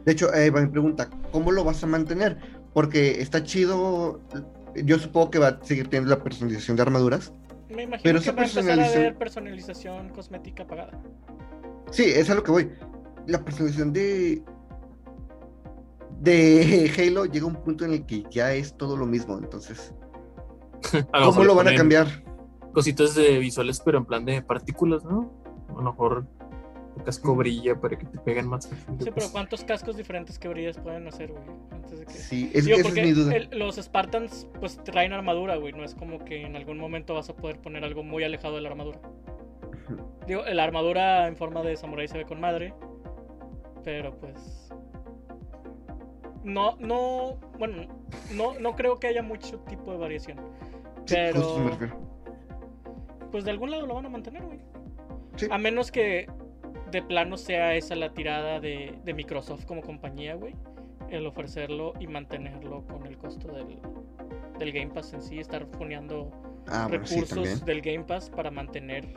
De hecho, ahí va mi pregunta, ¿cómo lo vas a mantener? Porque está chido, yo supongo que va a seguir teniendo la personalización de armaduras. Me imagino Pero que esa va a empezar a personalización- haber personalización cosmética pagada. Sí, es a lo que voy. La personalización de de Halo llega a un punto en el que ya es todo lo mismo, entonces, ¿cómo lo van a cambiar? Cositas de visuales, pero en plan de partículas, ¿no? A lo mejor el casco brilla para que te peguen más. Sí, pero ¿cuántos cascos diferentes que brillas pueden hacer, güey? Antes de que... Sí, es, Digo, esa es porque mi duda. el- los Spartans pues traen armadura, güey. No es como que en algún momento vas a poder poner algo muy alejado de la armadura. Digo, la armadura en forma de samurai se ve con madre. Pero pues. No, no. Bueno, no, no creo que haya mucho tipo de variación. Sí, Pero. justo me refiero. Pues de algún lado lo van a mantener, güey. Sí. A menos que de plano sea esa la tirada de, de Microsoft como compañía, güey. El ofrecerlo y mantenerlo con el costo del, del Game Pass en sí, estar foneando Ah, bueno, sí, también. recursos del Game Pass para mantener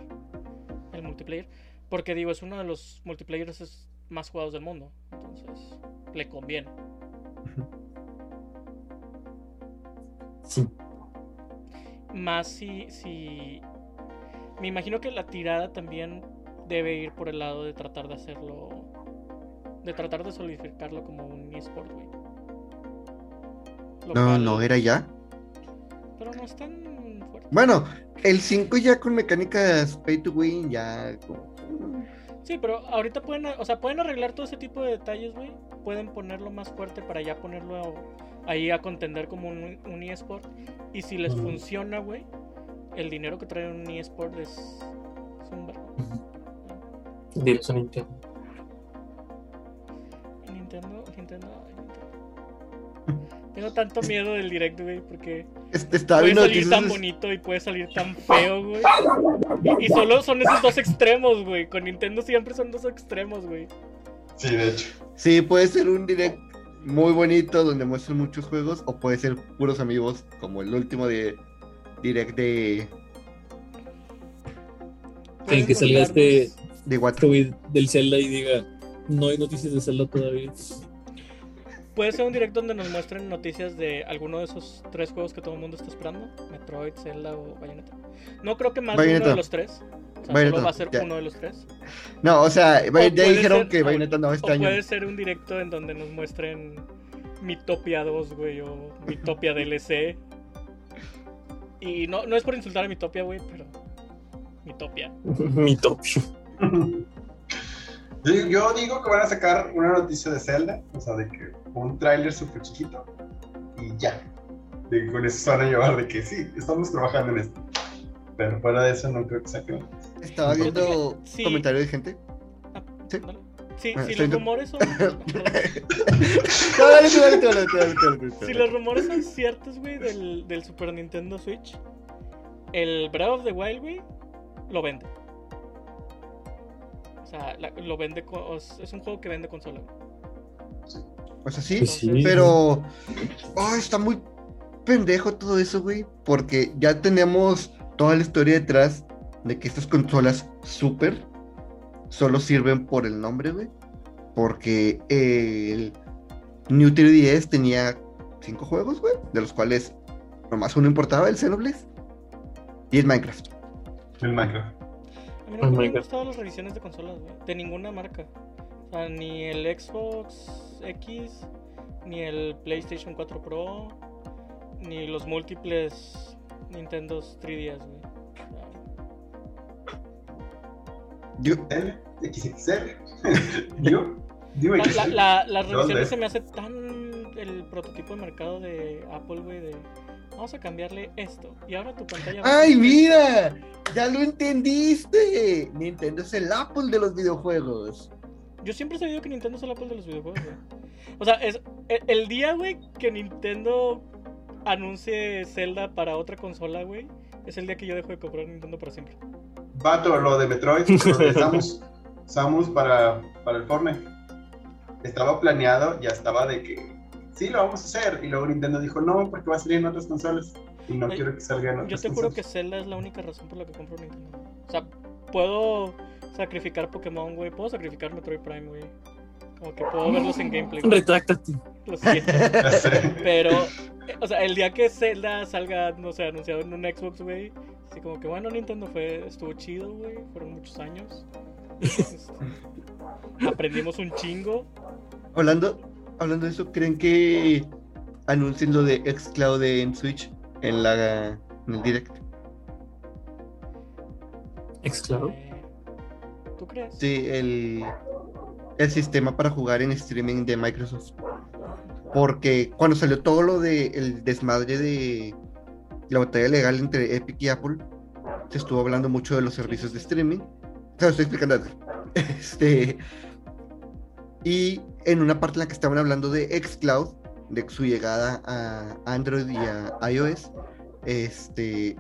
el multiplayer. Porque digo, es uno de los multiplayers más jugados del mundo. Entonces, le conviene. Sí. Más si, si. Me imagino que la tirada también debe ir por el lado de tratar de hacerlo. De tratar de solidificarlo como un eSport, güey. No, cual- no, era ya. Pero no es tan fuerte. Bueno, el 5 ya con mecánicas pay to win, ya. Sí, pero ahorita pueden, o sea, pueden arreglar todo ese tipo de detalles, güey. Pueden ponerlo más fuerte para ya ponerlo ahí a contender como un, un eSport. Y si les funciona, güey, el dinero que trae un eSport es, es un. Diles a Nintendo. Nintendo, Nintendo, Nintendo. Tengo tanto miedo del direct, güey, porque Este, estaba puede salir tan bonito y puede salir tan feo, güey. Y, y solo son esos dos extremos, güey. Con Nintendo siempre son dos extremos, güey. Sí, de hecho. Sí, puede ser un direct muy bonito donde muestran muchos juegos, o puede ser puros amigos, como el último de direct de, Pueden que salga este- de WhatsApp. Tweet del Zelda y diga, no hay noticias de Zelda todavía. Puede ser un directo donde nos muestren noticias de alguno de esos tres juegos que todo el mundo está esperando: Metroid, Zelda o Bayonetta. No creo que más de uno de los tres. O sea, Bayonetta, solo va a ser ya. uno de los tres. No, o sea, O ya dijeron ser- que Bayonetta no este o año. puede ser un directo en donde nos muestren Mitopia 2, güey, o Mitopia DLC. Y no, no es por insultar a Mitopia, güey, pero. Mitopia. Mi topio. Yo, digo que van a sacar una noticia de Zelda, o sea, de que un tráiler súper chiquito y ya. De que con eso se van a llevar de que sí, estamos trabajando en esto. Pero fuera de eso no creo que saquen. Estaba viendo Sí. comentarios de gente. Ah, Sí. dale. Sí, Ah, si los rumores son. Si los rumores son ciertos, güey, del, del Super Nintendo Switch, el Breath of the Wild, güey, lo vende. O sea, la- lo vende. con- o es es un juego que vende consola. güey. O sea, sí, Pues sí. pero. Oh, está muy pendejo todo eso, güey. Porque ya tenemos toda la historia detrás de que estas consolas super solo sirven por el nombre, güey. Porque el New 3DS tenía cinco juegos, güey. De los cuales nomás uno importaba, el Xenoblade. Y el Minecraft. El Minecraft. A mí no me han gustado las revisiones de consolas, güey. De ninguna marca. O sea, ni el Xbox X, ni el PlayStation 4 Pro, ni los múltiples Nintendo 3DS, güey. Yo, L, XXL. Yo, dime La- que la- la- las revisiones se me hace tan el prototipo de mercado de Apple, güey, de vamos a cambiarle esto. Y ahora tu pantalla. va a ¡Ay, mira! ¡Ya lo entendiste! Nintendo es el Apple de los videojuegos. Yo siempre he sabido que Nintendo es el Apple de los videojuegos, güey. O sea, es el, el día, güey, que Nintendo anuncie Zelda para otra consola, güey, es el día que yo dejo de comprar Nintendo para siempre. Vato, lo de Metroid, lo de Samus, Samus para, para el Fortnite. Estaba planeado, ya estaba de que sí lo vamos a hacer. Y luego Nintendo dijo no, porque va a salir en otras consolas. Y no Ay, quiero que salga en Yo otras te juro que. Zelda es la única razón por la que compro Nintendo. O sea, puedo sacrificar Pokémon, güey. Puedo sacrificar Metroid Prime, güey. Como que puedo verlos en gameplay. Retráctate. Lo siento. Pero, eh, o sea, el día que Zelda salga, no sé, anunciado en un Xbox, güey. Así como que, bueno, Nintendo fue, estuvo chido, güey. Fueron muchos años. Este, aprendimos un chingo. Hablando, hablando de eso, ¿creen que anuncien lo de xCloud en Switch en la en el direct? Xcloud. Eh, ¿Tú crees? Sí, el, el sistema para jugar en streaming de Microsoft. Porque cuando salió todo lo de el desmadre de la batalla legal entre Epic y Apple, se estuvo hablando mucho de los servicios de streaming. Lo estoy explicando. Este, y en una parte en la que estaban hablando de Xcloud, de su llegada a Android y a iOS, este,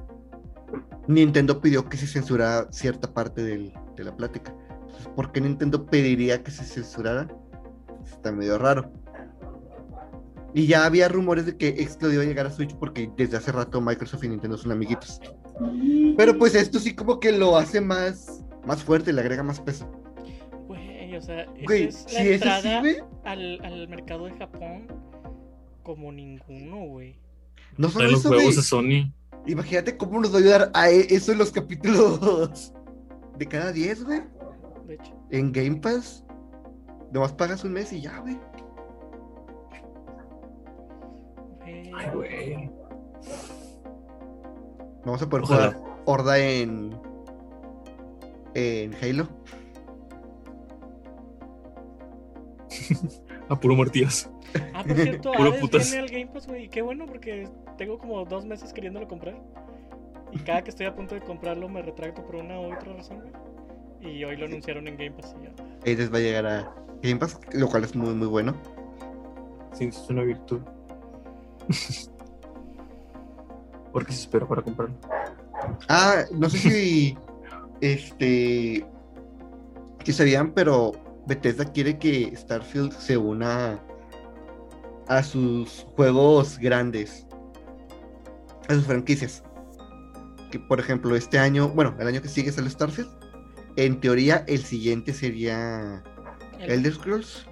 Nintendo pidió que se censurara cierta parte del- de la plática. ¿Por qué Nintendo pediría que se censurara? Está medio raro. Y ya había rumores de que Xcloud iba a llegar a Switch porque desde hace rato Microsoft y Nintendo son amiguitos. Pero pues esto sí como que lo hace más, más fuerte, le agrega más peso. Güey, o sea, Güey, es la si es así, entrada al, al mercado de Japón como ninguno, güey. no solo los eso, juegos de Sony. Imagínate cómo nos va a ayudar a eso en los capítulos de cada 10, güey. De hecho. En Game Pass. Nomás pagas un mes y ya, güey. Ay, güey. Vamos a poder Ojalá. jugar Horda en. En Halo. A puro Martías. Ah, por cierto, Puro Hades putas. viene al Game Pass, güey. y Qué bueno porque tengo como dos meses queriéndolo comprar. Y cada que estoy a punto de comprarlo me retracto por una u otra razón, güey. Y hoy lo anunciaron en Game Pass y ya. Hades va a llegar a Game Pass, lo cual es muy, muy bueno. Sí, es una virtud. Porque se espera para comprarlo. Ah, no sé si. este. Si sabían, pero Bethesda quiere que Starfield se una a sus juegos grandes. A sus franquicias. Que por ejemplo, este año, bueno, el año que sigue sale Starfield. En teoría, el siguiente sería El- Elder Scrolls.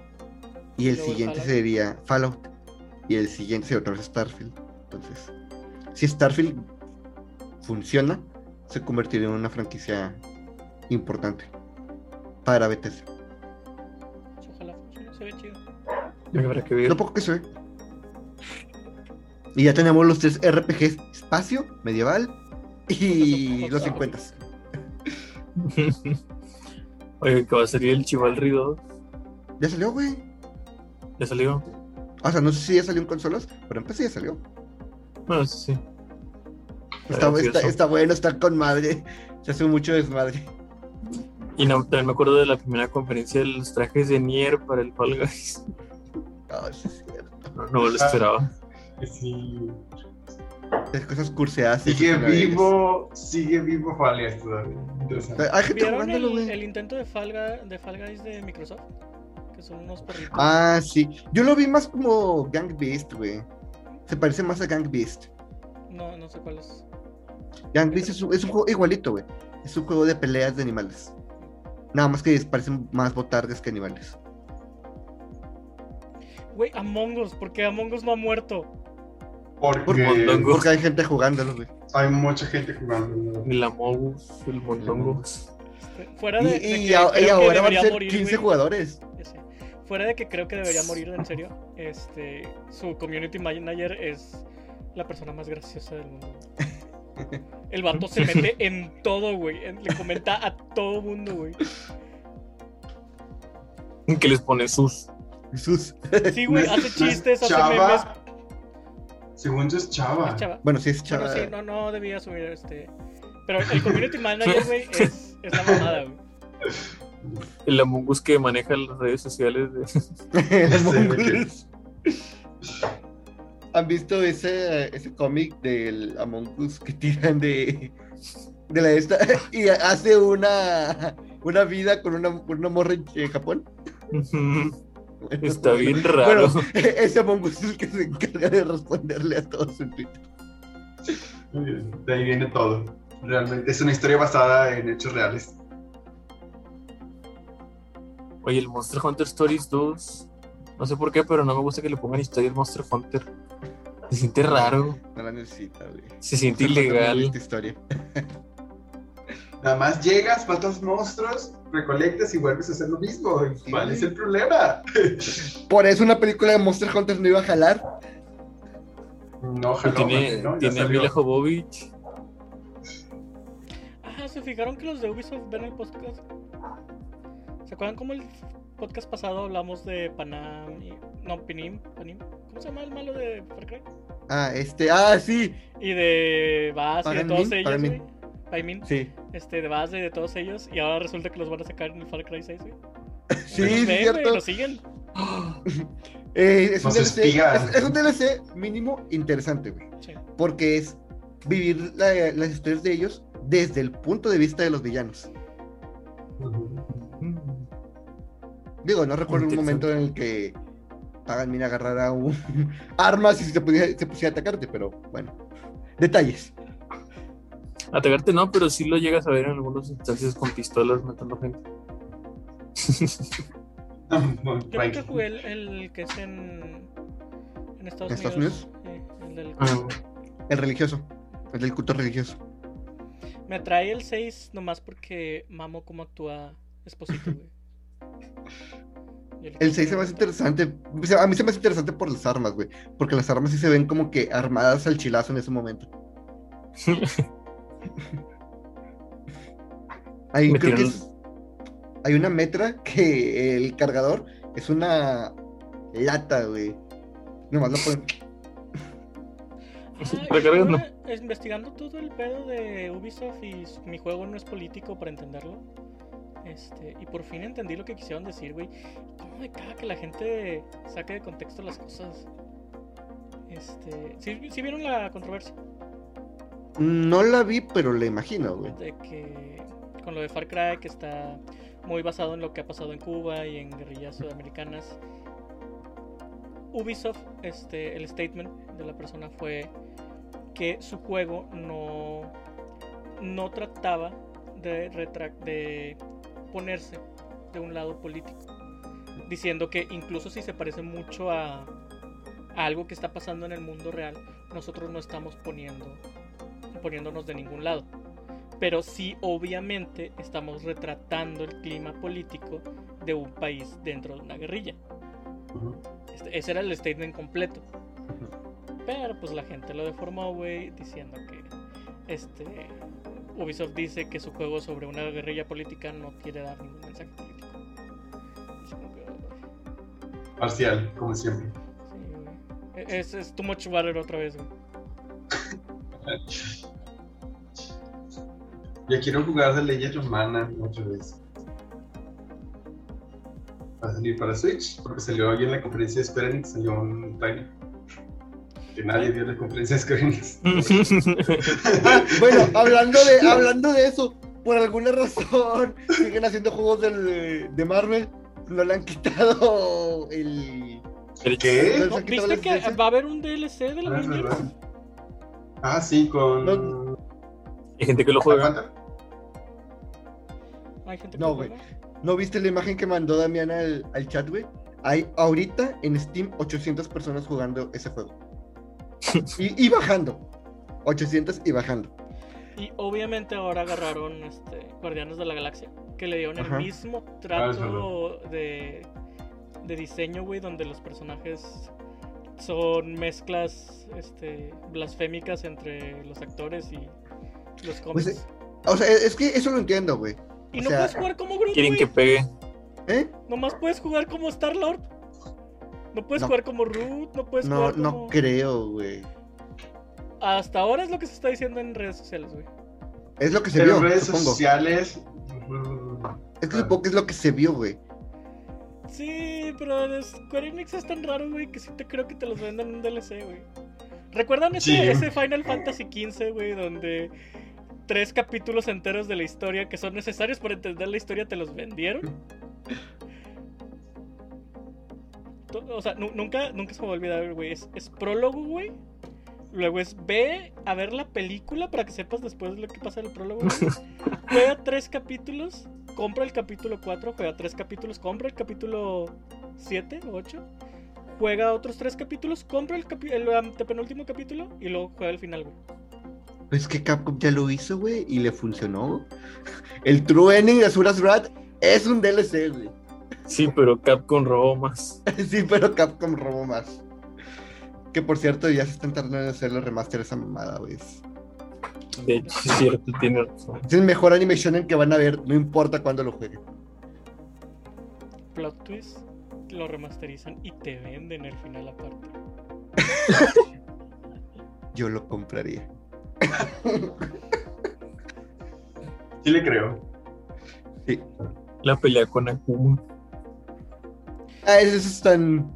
Y el Luego siguiente Fallout. sería Fallout. Y el siguiente sería otra vez Starfield. Entonces, si Starfield funciona, se convertiría en una franquicia importante para Bethesda. Ojalá funcione, se ve chido. Que ver. Lo poco que se ve. Y ya tenemos los tres RPGs: espacio, medieval y los 50. Oye, que va a salir el Chivalry 2. Ya salió, güey. Ya salió. O sea, no sé si ya salió en consolas, pero en PC ya salió. Bueno, sí, sí. Está, está, está bueno, está con madre. Se hace mucho desmadre. Y no, también me acuerdo de la primera conferencia de los trajes de Nier para el Fall Guys. Ah, sí, es cierto. No, no lo esperaba. Sí. Las cosas curseadas. Sigue esas vivo, sigue vivo Falias todavía. Interesante. Hay gente ¿Vieron el, el intento de Fall, de Fall Guys de Microsoft? Que son unos perritos. Ah, sí. Yo lo vi más como Gang Beast, güey. Se parece más a Gang Beast. No, no sé cuál es. Gang Beast es un, es un juego igualito, güey. Es un juego de peleas de animales. Nada más que parecen más botargas que animales. Güey, Among Us, porque Among Us no ha muerto. Porque. Porque hay gente jugándolo, güey. hay mucha gente jugando. El Amogus, el Mondongo. Fuera Y, de, y que a- y ahora van a ser morir, 15 güey. jugadores. Fuera de que creo que debería morir en serio, este, su community manager es la persona más graciosa del mundo. El vato se mete en todo, güey. Le comenta a todo mundo, güey. Que les pone sus. Jesús. Sí, güey, hace chistes, hace Chava. memes. Según yo es Chava. Es chava. Bueno, sí es chava. Bueno, sí, no, no debía subir este. Pero el community manager, güey, es, es la mamada, güey. El Among Us que maneja las redes sociales. De... Sí, mongols. ¿Han visto ese, ese cómic del Among Us que tiran de, de la esta y hace una, una vida con una, con una morra en en Japón? Bueno, Está bueno. bien raro. Bueno, ese Among Us es el que se encarga de responderle a todos en Twitter. Muy bien, De ahí viene todo. Realmente es una historia basada en hechos reales. Oye, el Monster Hunter Stories 2. No sé por qué, pero no me gusta que le pongan historia al Monster Hunter. Se siente raro. No la necesita, güey. Se siente Monster ilegal. necesita historia. Nada más llegas, matas monstruos, recolectas y vuelves a hacer lo mismo. Sí. ¿Cuál es el problema? Por eso una película de Monster Hunter no iba a jalar. No, Y ojalá. tiene ¿no? Tiene a. Mila Jovovich. Ah, ¿se fijaron que los de Ubisoft ven el podcast? ¿Se acuerdan cómo el podcast pasado hablamos de Panam y... No, Pinim, Panim. ¿Cómo se llama el malo de Far Cry? Ah, este, ah, sí. Y de Bass y de todos ellos, Güey. Paimin. Sí. Este, de Bass y de todos ellos. Y ahora resulta que los van a sacar en el Far Cry 6, güey. Sí, Los sí, ven, cierto. güey, Los siguen. Eh, es, un DLC, espigan. es, es un DLC mínimo interesante, güey. Sí. Porque es vivir la- las historias de ellos desde el punto de vista de los villanos. Digo, no recuerdo un momento en el que Pagan agarrara un armas y se, pudiera- se pusiera a atacarte, pero bueno. Detalles. Atacarte no, pero sí lo llegas a ver en algunas instancias con pistolas matando gente. Yo nunca jugué el, el que es en, en Estados, ¿En Estados Unidos. Sí, el del- Ah, El religioso. El del culto religioso. Me atrae el 6 nomás porque mamo cómo actúa Esposito, güey. El quiero 6 se me hace interesante. o sea, A mí se me hace interesante por las armas, güey. Porque las armas sí se ven como que armadas al chilazo en ese momento. Ahí Me creo que es- hay una metra que el cargador es una lata, güey. Nomás lo ponen. Ah, investigando todo el pedo de Ubisoft y mi juego no es político para entenderlo. Este, y por fin entendí lo que quisieron decir, güey. ¿Cómo me caga que la gente saque de contexto las cosas? Este, ¿sí, sí vieron la controversia? No la vi, pero la imagino, güey. Que con lo de Far Cry, que está muy basado en lo que ha pasado en Cuba y en guerrillas sudamericanas. Ubisoft, este, el statement de la persona fue que su juego no, no trataba de, ponerse de un lado político, diciendo que incluso si se parece mucho a algo que está pasando en el mundo real, nosotros no estamos poniendo, poniéndonos de ningún lado. Pero sí, obviamente, estamos retratando el clima político de un país dentro de una guerrilla. Este- ese era el statement completo. Pero pues la gente lo deformó, güey, diciendo que este Ubisoft dice que su juego sobre una guerrilla política no quiere dar ningún mensaje político. Que, Parcial, como siempre. sí. E- Es, es too much water otra vez, güey. Ya quiero jugar de Legend of Mana otra vez. Va a salir para Switch, porque salió hoy en la conferencia de Square Enix, salió un trailer. Que nadie vio la conferencia de Square Enix. Ah, bueno, hablando de, hablando de eso, por alguna razón siguen haciendo juegos del- de Marvel. No le han quitado el. El- ¿Qué? no ¿Viste que va a haber un DLC de la Ah, Avengers? verdad. Ah, sí, con. No. Hay gente que lo juega. Panther. Hay gente que No, güey. ¿No viste la imagen que mandó Damián al, al chat, güey? Hay ahorita en Steam 800 personas jugando ese juego. Y, y bajando. 800 y bajando. Y obviamente ahora agarraron este, Guardianes de la Galaxia, que le dieron Ajá. el mismo Ah, trato de, de diseño, güey, donde los personajes son mezclas este, blasfémicas entre los actores y los cómics. Pues, O sea, es que eso lo entiendo, güey. y o no sea, puedes jugar como Groot, Quieren güey. que pegue. ¿Eh? Nomás puedes jugar como Star-Lord. No puedes No. jugar como Root, no puedes No, jugar no como... creo, güey. Hasta ahora es lo que se está diciendo en redes sociales, güey. Es lo que se Pero vio, redes supongo. sociales. Es que supongo que es lo que se vio, güey. Sí, pero Square Enix es tan raro, güey, que sí te creo que te los venden en un DLC, güey. ¿Recuerdan ese, Sí. ese Final Fantasy XV, güey, donde tres capítulos enteros de la historia que son necesarios para entender la historia te los vendieron? O sea, nu- nunca, nunca se me va a olvidar, güey. Es, es prólogo, güey. Luego es ve a ver la película para que sepas después lo que pasa en el prólogo. güey. Juega tres capítulos, compra el capítulo 4, juega tres capítulos, compra el capítulo 7 o 8, juega otros tres capítulos, compra el, capi- el antepenúltimo capítulo y luego juega el final, güey. Es que Capcom ya lo hizo, güey, y le funcionó. El True Ending de Asuras Wrath es un DLC, güey. Sí, pero Capcom robó más. Sí, pero Capcom robó más. Que por cierto, ya se están tardando en hacer los remaster de esa mamada, güey. De hecho, es cierto, tiene razón. Es el mejor animation en que van a ver, no importa cuándo lo jueguen. Plot twist, lo remasterizan y te venden el final aparte. Yo lo compraría. Sí le creo. Sí. La pelea con Akuma. Ah, esos están.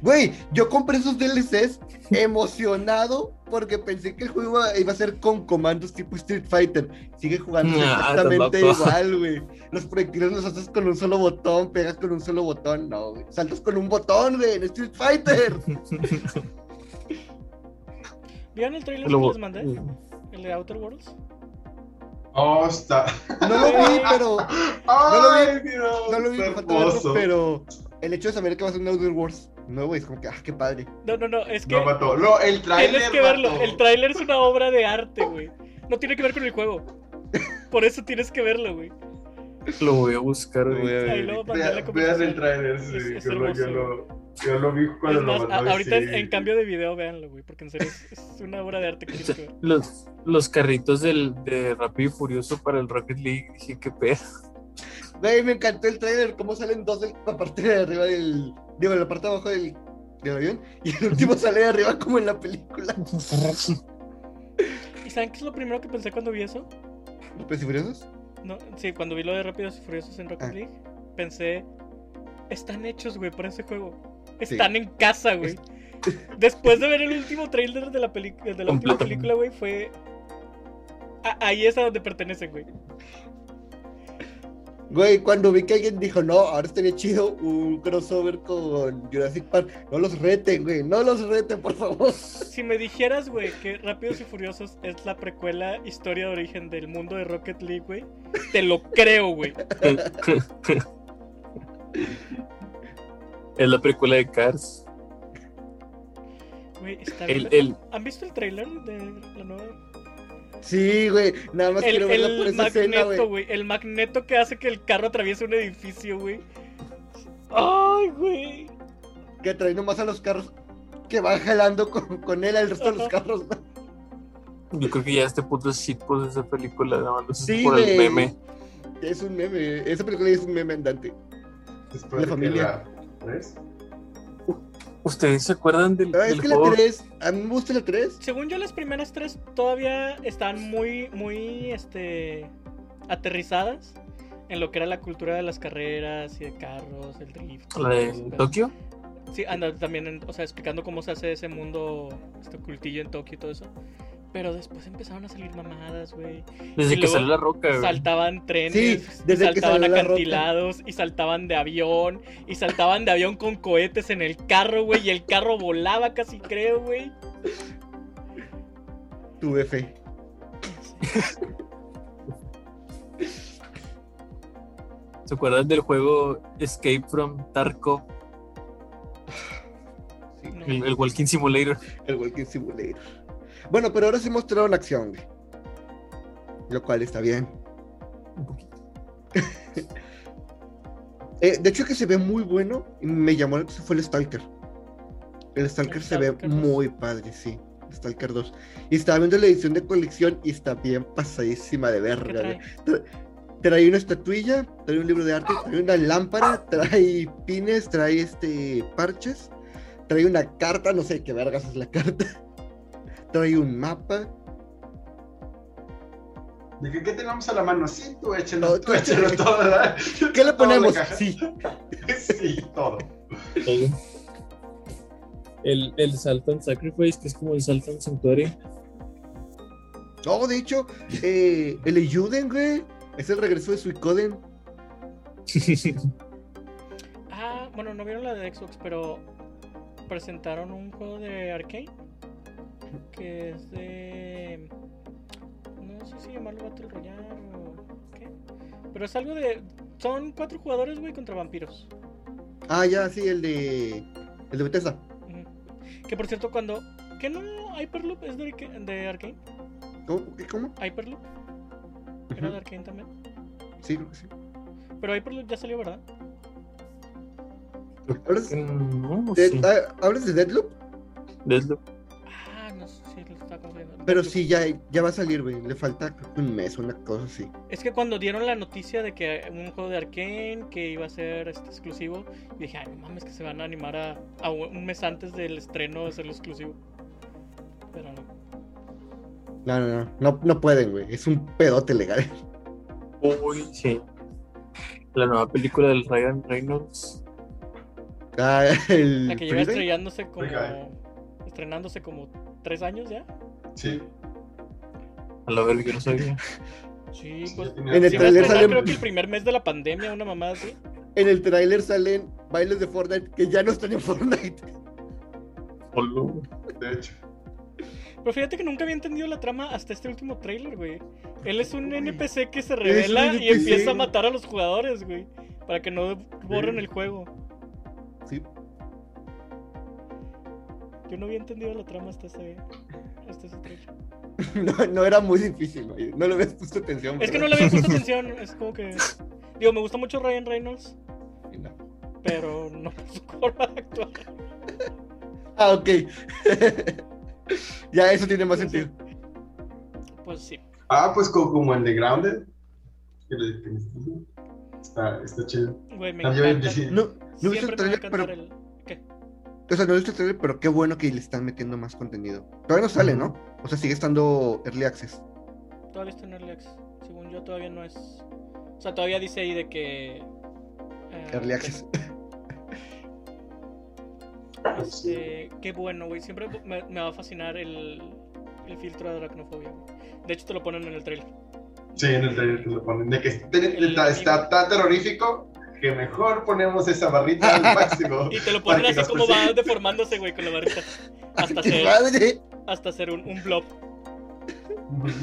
Güey, yo compré esos DLCs emocionado porque pensé que el juego iba, iba a ser con comandos tipo Street Fighter. Sigue jugando Nah, exactamente igual, güey. Los proyectiles los haces con un solo botón, pegas con un solo botón. No, güey. Saltas con un botón, güey, en Street Fighter. ¿Vieron el trailer que Lo- les mandé? El de Outer Worlds. Oh, está. No lo vi, pero. Ay, Dios, No lo vi, me está falta verlo, hermoso. pero. El hecho de saber que va a ser un Outer Wars nuevo es como que, ah, qué padre. No, no, no, es que Lo mató. No, el trailer. tienes que verlo. mató. El tráiler es una obra de arte, güey. No tiene que ver con el juego. Por eso tienes que verlo, güey. Lo voy a buscar. Lo voy a güey. ver. Ahí luego conversación. el trailer, sí. Es- es lo, hermoso. lo, yo lo vi cuando Es lo más, mandó. a- y ahorita en, sí. en cambio de video, véanlo, güey, porque en serio es, es una obra de arte que tienes que ver. Los, los carritos del, de Rápido y Furioso para el Rocket League. Dije, qué pedo. Güey, me encantó el trailer, cómo salen dos de la parte de arriba del. Digo, en la parte de abajo del, del avión. Y el último sale de arriba como en la película. ¿Y saben qué es lo primero que pensé cuando vi eso? ¿Pues y furiosos? No, sí, cuando vi lo de Rápidos y Furiosos en Rocket Ah. League, pensé, están hechos, güey, para ese juego. Están en casa, güey. Después de ver el último trailer de la, peli- de la última película, güey, fue... a- ahí es a donde pertenecen, güey. Güey, cuando vi que alguien dijo, no, ahora estaría chido un crossover con Jurassic Park. No los reten, güey, no los reten, por favor. Si me dijeras, güey, que Rápidos y Furiosos es la precuela historia de origen del mundo de Rocket League, güey, te lo creo, güey. es la precuela de Cars. Güey, está El, ¿Han visto el trailer de la nueva? Sí, güey, nada más El, quiero verla por el escena, magneto, güey. güey. El magneto que hace que el carro atraviese un edificio, güey. Ay, güey. Que trae nomás a los carros que van jalando con, con él al resto de los carros. yo creo que ya este puto shitpost de esa película, nada más sé Sí, por el meme. Es un meme, esa película es un meme andante. Después la de que familia. La- ¿Ves? ¿Ustedes se acuerdan del, Ah, es del que la juego? 3, a mí me gusta la 3. Según yo, las primeras tres todavía están muy, muy, este, aterrizadas en lo que era la cultura de las carreras y de carros, el drift. ¿La de Tokio? Sí, anda también, en- o sea, explicando cómo se hace ese mundo, este cultillo en Tokio y todo eso. Pero después empezaron a salir mamadas, güey. Desde Y que salió la roca, güey. Saltaban trenes, Sí, desde que saltaban salió la roca. acantilados, y saltaban de avión, y saltaban de avión con cohetes en el carro, güey, y el carro volaba casi, creo, güey. Tuve fe. ¿Se acuerdan del juego Escape from Tarkov? No. El, el Walking Simulator. El Walking Simulator. Bueno, pero ahora sí mostraron acción, güey. Lo cual está bien. Un poquito. Eh, de hecho, que se ve muy bueno. Me llamó la atención fue el Stalker. El Stalker El se ve Stalker 2. muy padre, sí. Stalker 2. Y estaba viendo la edición de colección y está bien pasadísima de ¿Qué verga. trae? Tra- Trae una estatuilla, trae un libro de arte, trae una lámpara, trae pines, trae este parches, trae una carta, no sé qué vergas es la carta. Trae un mapa. Dije, ¿qué tenemos a la mano? Sí, tú No, échalo, tú tú échalo todo, ¿verdad? ¿Qué le ponemos? Sí. Sí, todo. El, el, Saltan Sacrifice, que es como el Saltan Santuario. No, de hecho, eh, el Ayuden, güey, es el regreso de Suicoden. Ah, bueno, no vieron la de Xbox, pero presentaron un juego de arcade que es de. No sé si llamarlo Battle Royale o qué. Pero es algo de. Son cuatro jugadores, güey, contra vampiros. Ah, ya, sí, el de. El de Bethesda. Que por cierto, cuando. ¿Qué no? Hyperloop es de, de arcade. ¿Cómo? ¿Qué, ¿Cómo? Hyperloop era de arcade también. Sí, creo que sí. Pero Hyperloop ya salió, ¿verdad? ¿Hablas, No, de, sí. ah, ¿Hablas de Deadloop? Deathloop. No sé si lo estaba confundiendo. Pero sí, ya, ya va a salir, güey. Le falta un mes, una cosa así. Es que cuando dieron la noticia de que un juego de Arkane que iba a ser este, exclusivo, yo dije, ay, no mames, que se van a animar a, a un mes antes del estreno de hacerlo exclusivo. Pero no. No, no, no. No, no pueden, güey. Es un pedote legal. Uy, sí. La nueva película del Ryan Reynolds. Ah, el La que lleva estrellándose como. Oiga. Estrenándose como tres años ya. Sí. A la verga, yo no sabía. Sí, pues. En el trailer estrenar, sale- creo que el primer mes de la pandemia, una mamada así. En el tráiler salen bailes de Fortnite que ya no están en Fortnite. Solo. De hecho. Pero fíjate que nunca había entendido la trama hasta este último trailer, güey. Él es un Uy. NPC que se revela y empieza a matar a los jugadores, güey. Para que no borren Sí. el juego. Yo no había entendido la trama hasta ese, hasta ese. No, no era muy difícil, güey. No le habías puesto atención. Es que no le había puesto atención. Es como que. Digo, me gusta mucho Ryan Reynolds, No. pero no por su forma de actuar. Ah, ok. ya, eso tiene más sentido. Pues sí. Ah, pues co- como en The Grounded. que le- que les dije. Está, está chido. Güey, me yo- encanta. sí. No, no Siempre el me va a trailer, encantar pero. el. O sea, no he visto el trailer, pero qué bueno que le están metiendo más contenido. Todavía no sale, ¿no? O sea, sigue estando Early Access. Todavía está en Early Access. Según yo, todavía no es. O sea, todavía dice ahí de que. eh, Early Access. Este, qué bueno, güey. Siempre me, me va a fascinar el, el filtro de aracnofobia. güey. De hecho, te lo ponen en el trailer. Sí, en el trailer te lo ponen. De que El está, tan terrorífico que mejor ponemos esa barrita al máximo. Y te lo ponen así como va deformándose, güey, con la barrita. Hasta ¡Qué ser, hasta ser un, un blob.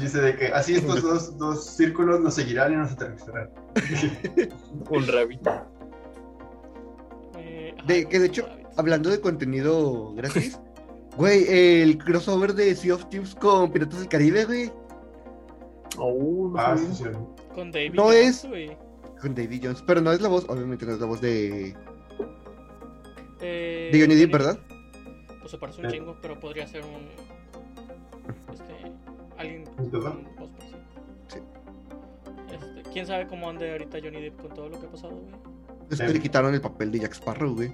Dice de que así estos dos, dos círculos nos seguirán y nos atravesarán. Un rabbit. Eh, De, que de hecho, hablando de contenido gratis, güey, el crossover de Sea of Thieves con Piratas del Caribe, güey, Oh, no Ah, sí, sí. Con David. no Jones, es- güey. Con Davy Jones, pero no es la voz, obviamente no es la voz de, Eh, de Johnny Depp, ¿verdad? Pues se parece un chingo, pero podría ser un. Este. Alguien ¿Un con voz parecida. Sí. Este, ¿Quién sabe cómo ande ahorita Johnny Depp con todo lo que ha pasado, güey? Es que le quitaron el papel de Jack Sparrow, güey.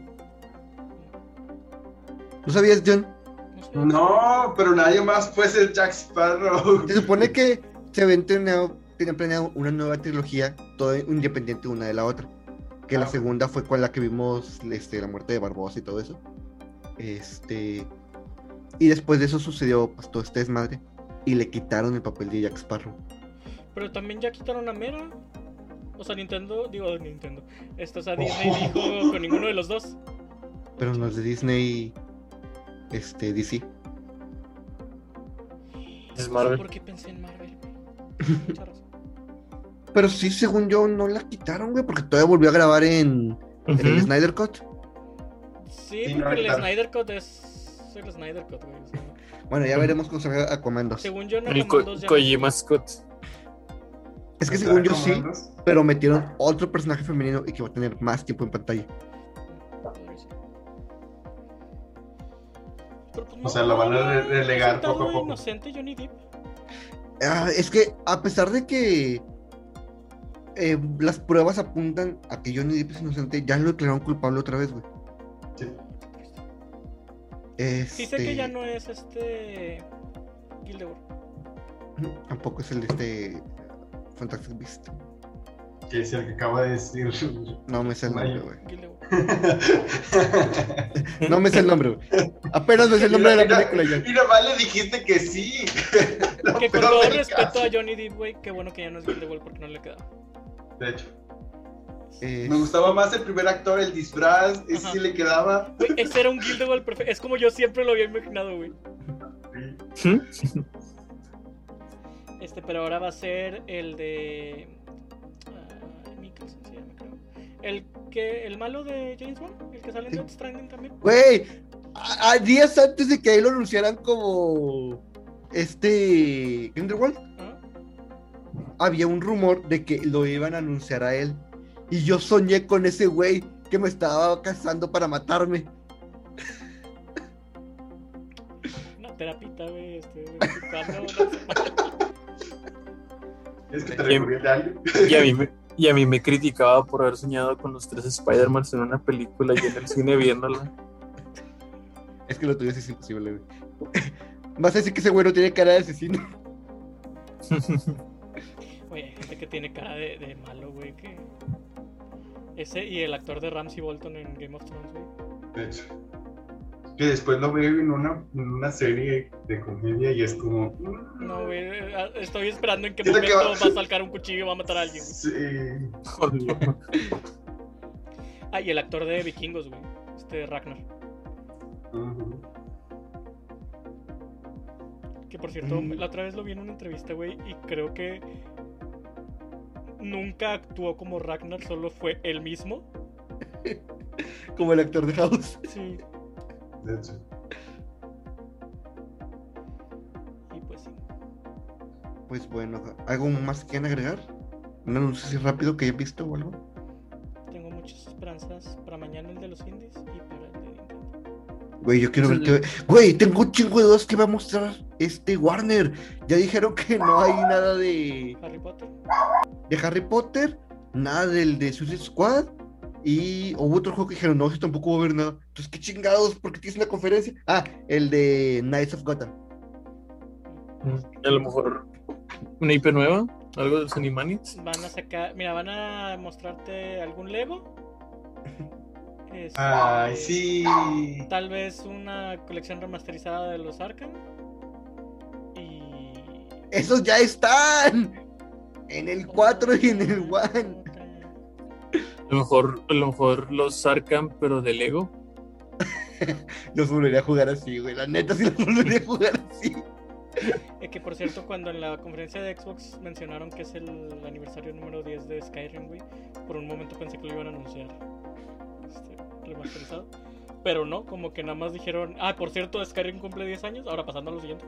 ¿No sabías, John? No pero nadie más puede ser Jack Sparrow. Se supone que se habían planeado, tenían planeado una nueva trilogía, toda independiente una de la otra. Que la Ah. segunda fue con la que vimos este, la muerte de Barbosa y todo eso. Este. Y después de eso sucedió pues, todo este desmadre. Y le quitaron el papel de Jack Sparrow. Pero también ya quitaron a Mera. O sea, Nintendo, digo Nintendo. Esto, o sea, Disney dijo con ninguno de los dos. Pero no es de Disney. Este, DC. Es Marvel. por qué pensé en Marvel, güey. Mucha razón. Pero sí, según yo, no la quitaron, güey, porque todavía volvió a grabar en, en el. Snyder Cut. Sí, Sí, no, porque el claro. Snyder Cut es el Snyder Cut, güey. Bueno, ya veremos cómo salga Aquaman 2. según yo, no El 2 ya Kojima Scott. Es que ¿Está según yo sí, Comandos? pero metieron otro personaje femenino y que va a tener más tiempo en pantalla. Pues, O sea, lo van a relegar poco a poco. inocente Johnny Depp. Ah, es que a pesar de que eh, las pruebas apuntan a que Johnny Depp es inocente, ya lo declararon culpable otra vez, güey. Sí. Sí sé que Este, ya no es este Gildebor. Tampoco es el de este Fantastic Beast. Que es el que acaba de decir. No me sé el nombre, güey. No me sé el nombre, güey. Apenas me sé el nombre de la película ya. Y nomás le dijiste que sí. Que con todo respeto caso. a Johnny Depp, güey, qué bueno que ya no es Gildebor porque no le queda. De hecho, Eh, me gustaba más el primer actor, el disfraz. Ese Ajá. sí le quedaba. Güey, ese era un Gildebor perfecto. Es como yo siempre lo había imaginado, güey. ¿Mm? Este, pero ahora va a ser el de. ah, Mikkelsen se llama, creo. El que. El malo de James Bond, el que sale en Sí. Death Stranding también. Güey, a, a días antes de que ahí lo anunciaran como este Grindelwald. Había un rumor de que lo iban a anunciar a él. Y yo soñé con ese güey que me estaba cazando para matarme. No. terapita, güey. Una semana. Es que te recomienda. Y a mí me, y a mí me criticaba por haber soñado con los tres Spider-Man en una película y en el cine viéndola. Es que lo tuyo sí es imposible, güey. Vas a decir que ese güey no tiene cara de asesino. Hay gente que tiene cara de, de malo, güey. Que... Ese y el actor de Ramsey Bolton en Game of Thrones, güey. De hecho. Que después lo veo en una, en una serie de comedia y es como. mm, No, güey. eh, Estoy esperando en qué Siento que momento va- va a sacar un cuchillo y va a matar a alguien. güey. Sí. Joder. Ah, y el actor de Vikingos, güey. Este Ragnar. Que por cierto, Mm. la otra vez lo vi en una entrevista, güey, y creo que nunca actuó como Ragnar, solo fue él mismo. Como el actor de House. Sí, De hecho. y pues sí. Pues bueno, ¿algo más que agregar? ¿Un anuncio así rápido que hayan visto o algo? Tengo muchas esperanzas para mañana el de los indies y para el. Güey, yo quiero ver qué. Güey, tengo un chingo de dudas que va a mostrar este Warner. Ya dijeron que no hay nada de, Harry Potter. de Harry Potter, nada del de Suicide Squad. Y hubo otro juego que dijeron, no, eso tampoco va a haber nada. Entonces, qué chingados, porque tienes una conferencia. Ah, el de Knights of Gotham. A lo mejor una IP nueva, algo de los Animaniacs. Van a sacar, mira, van a mostrarte algún Lego. Este, Ay, sí. Tal vez una colección remasterizada de los Arkham. Y. Esos ya están en el 4 y en el 1. A lo mejor, a lo mejor los Arkham, pero de Lego. Los volvería a jugar así, güey. La neta, sí los volvería a jugar así. Eh, que por cierto, cuando en la conferencia de Xbox mencionaron que es el aniversario número 10 de Skyrim, güey, por un momento pensé que lo iban a anunciar remasterizado. Pero no, como que nada más dijeron, ah, por cierto, Skyrim cumple 10 años, ahora pasando a lo siguiente.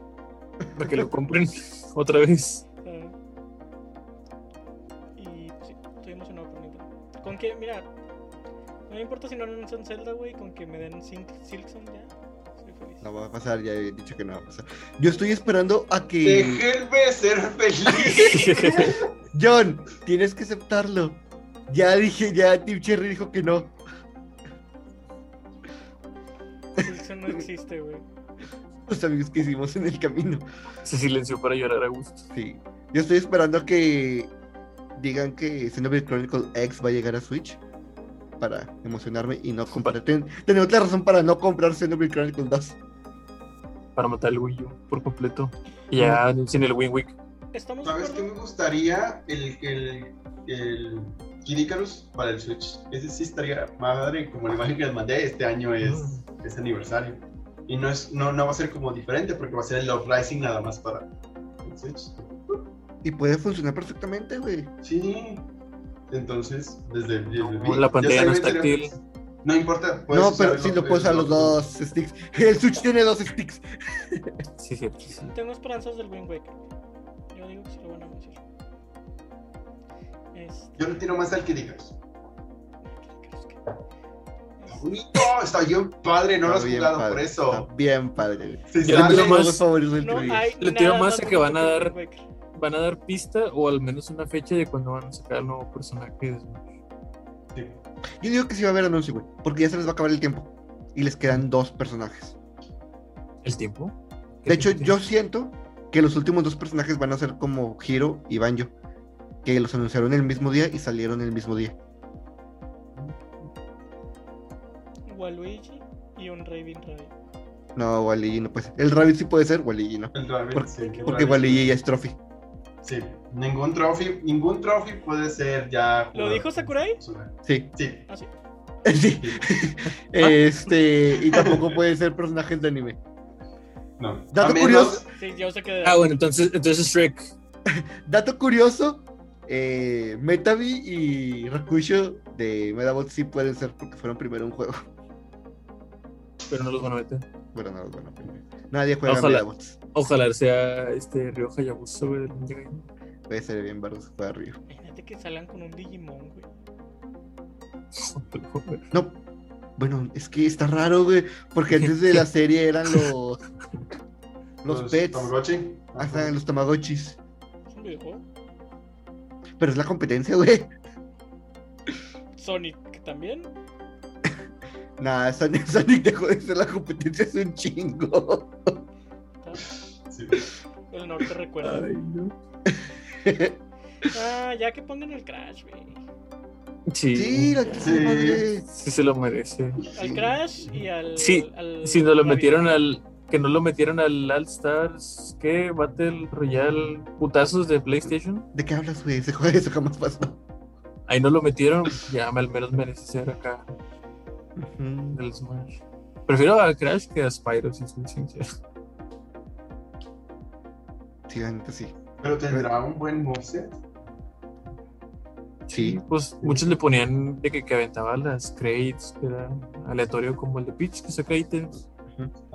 Para que lo compren otra vez. Y pues, sí, estoy emocionado por Nintendo. Con que, mira, no me importa si no anuncian Zelda, güey, con que me den Silk, Silksong ya. No va a pasar, ya he dicho que no va a pasar. Yo estoy esperando a que. Déjenme ser feliz. John, tienes que aceptarlo. Ya dije, ya Tim Cherry dijo que no. Silksong no existe, güey. Los amigos que hicimos en el camino. Se silenció para llorar a gusto. Sí. Yo estoy esperando a que digan que Xenoblade Chronicle X va a llegar a Switch. Para emocionarme y no comprar. Ten, tenía otra razón para no comprar Xenoblade Chronicle 2. Para matar el Wii U por completo. Y ya anuncien el Win Week. ¿Estamos de ¿Sabes qué me gustaría? El, el, el Kid Icarus para el Switch. Ese sí estaría madre. Como la imagen que les mandé, este año es, es aniversario. Y no, es, no, no va a ser como diferente porque va a ser el Love Rising nada más para el Switch. Y puede funcionar perfectamente, güey. Sí. Entonces, desde, desde No, la pantalla no es táctil. No importa. No, pero sí lo usar el los dos sticks. El Switch tiene dos sticks. Sí, cierto. sí. Tengo esperanzas del Wind Waker. Yo digo que sí lo van a anunciar. Este, Yo le tiro más al Kid bonito, está bien padre. No lo has jugado padre, por eso. está bien padre. Sí, Yo le tiro más- No 3DS. hay Le tiro nada más a que van a dar-. Van a dar pista o al menos una fecha de cuando van a sacar el nuevo personaje de Smash. Sí. Yo digo que sí va a haber anuncio, güey. Porque ya se les va a acabar el tiempo. Y les quedan dos personajes. ¿El tiempo? De hecho, yo siento que los últimos dos personajes van a ser como Hiro y Banjo. Que los anunciaron el mismo día y salieron el mismo día. Waluigi y un Raven Radio. No, Waligi no puede ser. El Rabbit sí puede ser, Waligi no. El Rabbit, Por- sí, el Porque Rabbit. Waligi ya es trophy. Sí, ningún trophy, ningún trophy puede ser ya. ¿Lo dijo Sakurai? Sí, Sí. Ah, sí. sí. Este, y tampoco puede ser personajes de anime. No. Dato curioso. Sí, yo sé que. Ah, bueno, entonces, entonces Shrek. Dato curioso, eh, Metavi y Rakusho de Medabot sí pueden ser porque fueron primero un juego. Pero no los van a meter. Bueno, no, bueno, primero. Nadie juega Ojalá. Medabots. Ojalá sea este Ryo Hayabusa, güey, del Ninja Gaiden. Puede ser bien verlo si juega Ryu. Imagínate que salgan con un Digimon, güey. No, bueno, es que está raro, güey, porque antes de la serie eran los Los pets. Tamagotchi. Hasta los Tamagotchis. Es un videojuego. Pero es la competencia, güey. Sonic que también. Nah, Sonic, Sonic dejó de ser la competencia hace un chingo. Sí. El norte recuerda. Ay, no. Ah, ya que pongan el Crash, güey. Sí, Sí, la Sí. madre. sí se lo merece. Al Sí. Crash y al. Sí, al Si no lo metieron al. Que no lo metieron al All Stars, ¿qué? Battle Royale putazos de PlayStation. ¿De qué hablas, güey? Ese juego eso jamás pasó. Ahí no lo metieron, ya al menos merece ser acá Ujú. del Smash. Prefiero a Crash que a Spyro, si soy sincero. Sí, sí. Pero tendrá un buen moveset. Sí. Pues muchos le ponían de que, que aventaba las crates, que era aleatorio como el de Peach, que saca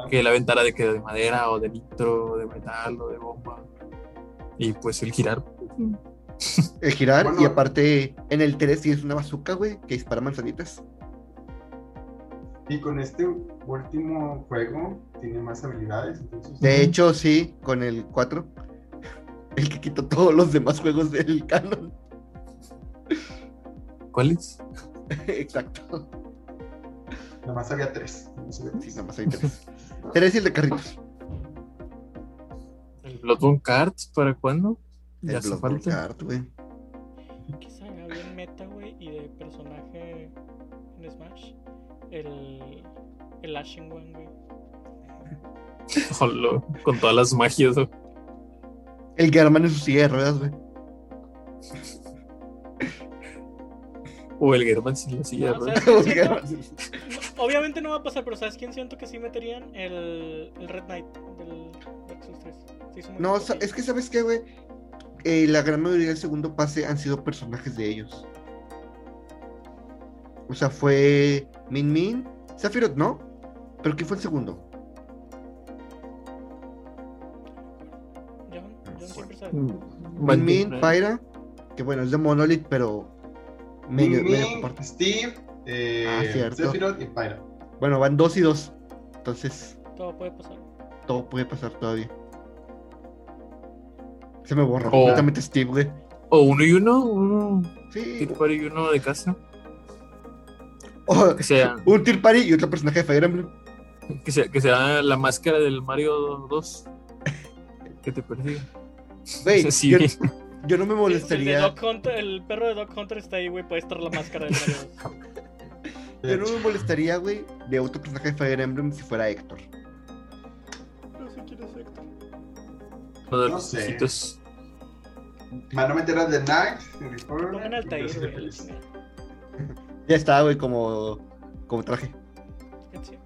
Que la aventara de que de madera o de nitro, o de metal o de bomba. Y pues el girar. El girar Bueno. y aparte en el 3 sí es una bazooka, güey, que dispara manzanitas. Y con este último juego tiene más habilidades. Entonces, De hecho, sí, con el 4. El que quitó todos los demás juegos del canon. ¿Cuál es? Exacto. Nada más había tres. no sabía Sí, tres. nada más hay tres. Tres y el de carritos. ¿El Bloodborne Cards para cuándo? El Bloodborne falta. Card, güey. Que salga bien meta, güey, y de personaje en Smash. El. El Ashen One, güey. Jolo, con todas las magias. ¿no? El German en su silla de ruedas, güey. O el German sin la silla. No, ¿no? Obviamente no va a pasar, pero ¿sabes quién siento que sí meterían? El, el Red Knight del Dark Souls 3. Se hizo muy No, es que sabes qué, güey. Eh, la gran mayoría del segundo pase han sido personajes de ellos. O sea, fue Min Min, Sephiroth, ¿no? Pero ¿quién fue el segundo? John, John siempre sabe. Mm, Min Min. Pyra, que bueno, es de Monolith, pero medio, Min medio. Steve, eh, Ah, cierto. Sephiroth y Pyra. Bueno, van dos y dos. Entonces, Todo puede pasar. todo puede pasar todavía. Se me borra Oh. completamente Steve, güey. O uno y uno, uno Sí. Team Party y uno de casa. Oh, Que sea, un Tier Party y otro personaje de Fire Emblem. que sea, que sea la máscara del Mario 2. Que te persiga. Güey, Sí. yo, yo no me Si el, de molestaría. Hunter, el perro de Doc Hunter está ahí, güey. Puede estar la máscara del Mario. Yo no me molestaría, güey, de otro personaje de Fire Emblem si fuera Héctor. No sé quién es Héctor. Uno de No los sé. ojitos. Van a meter a The Knight Pongan al Tair, güey. Ya está, güey, como, como traje. Sí.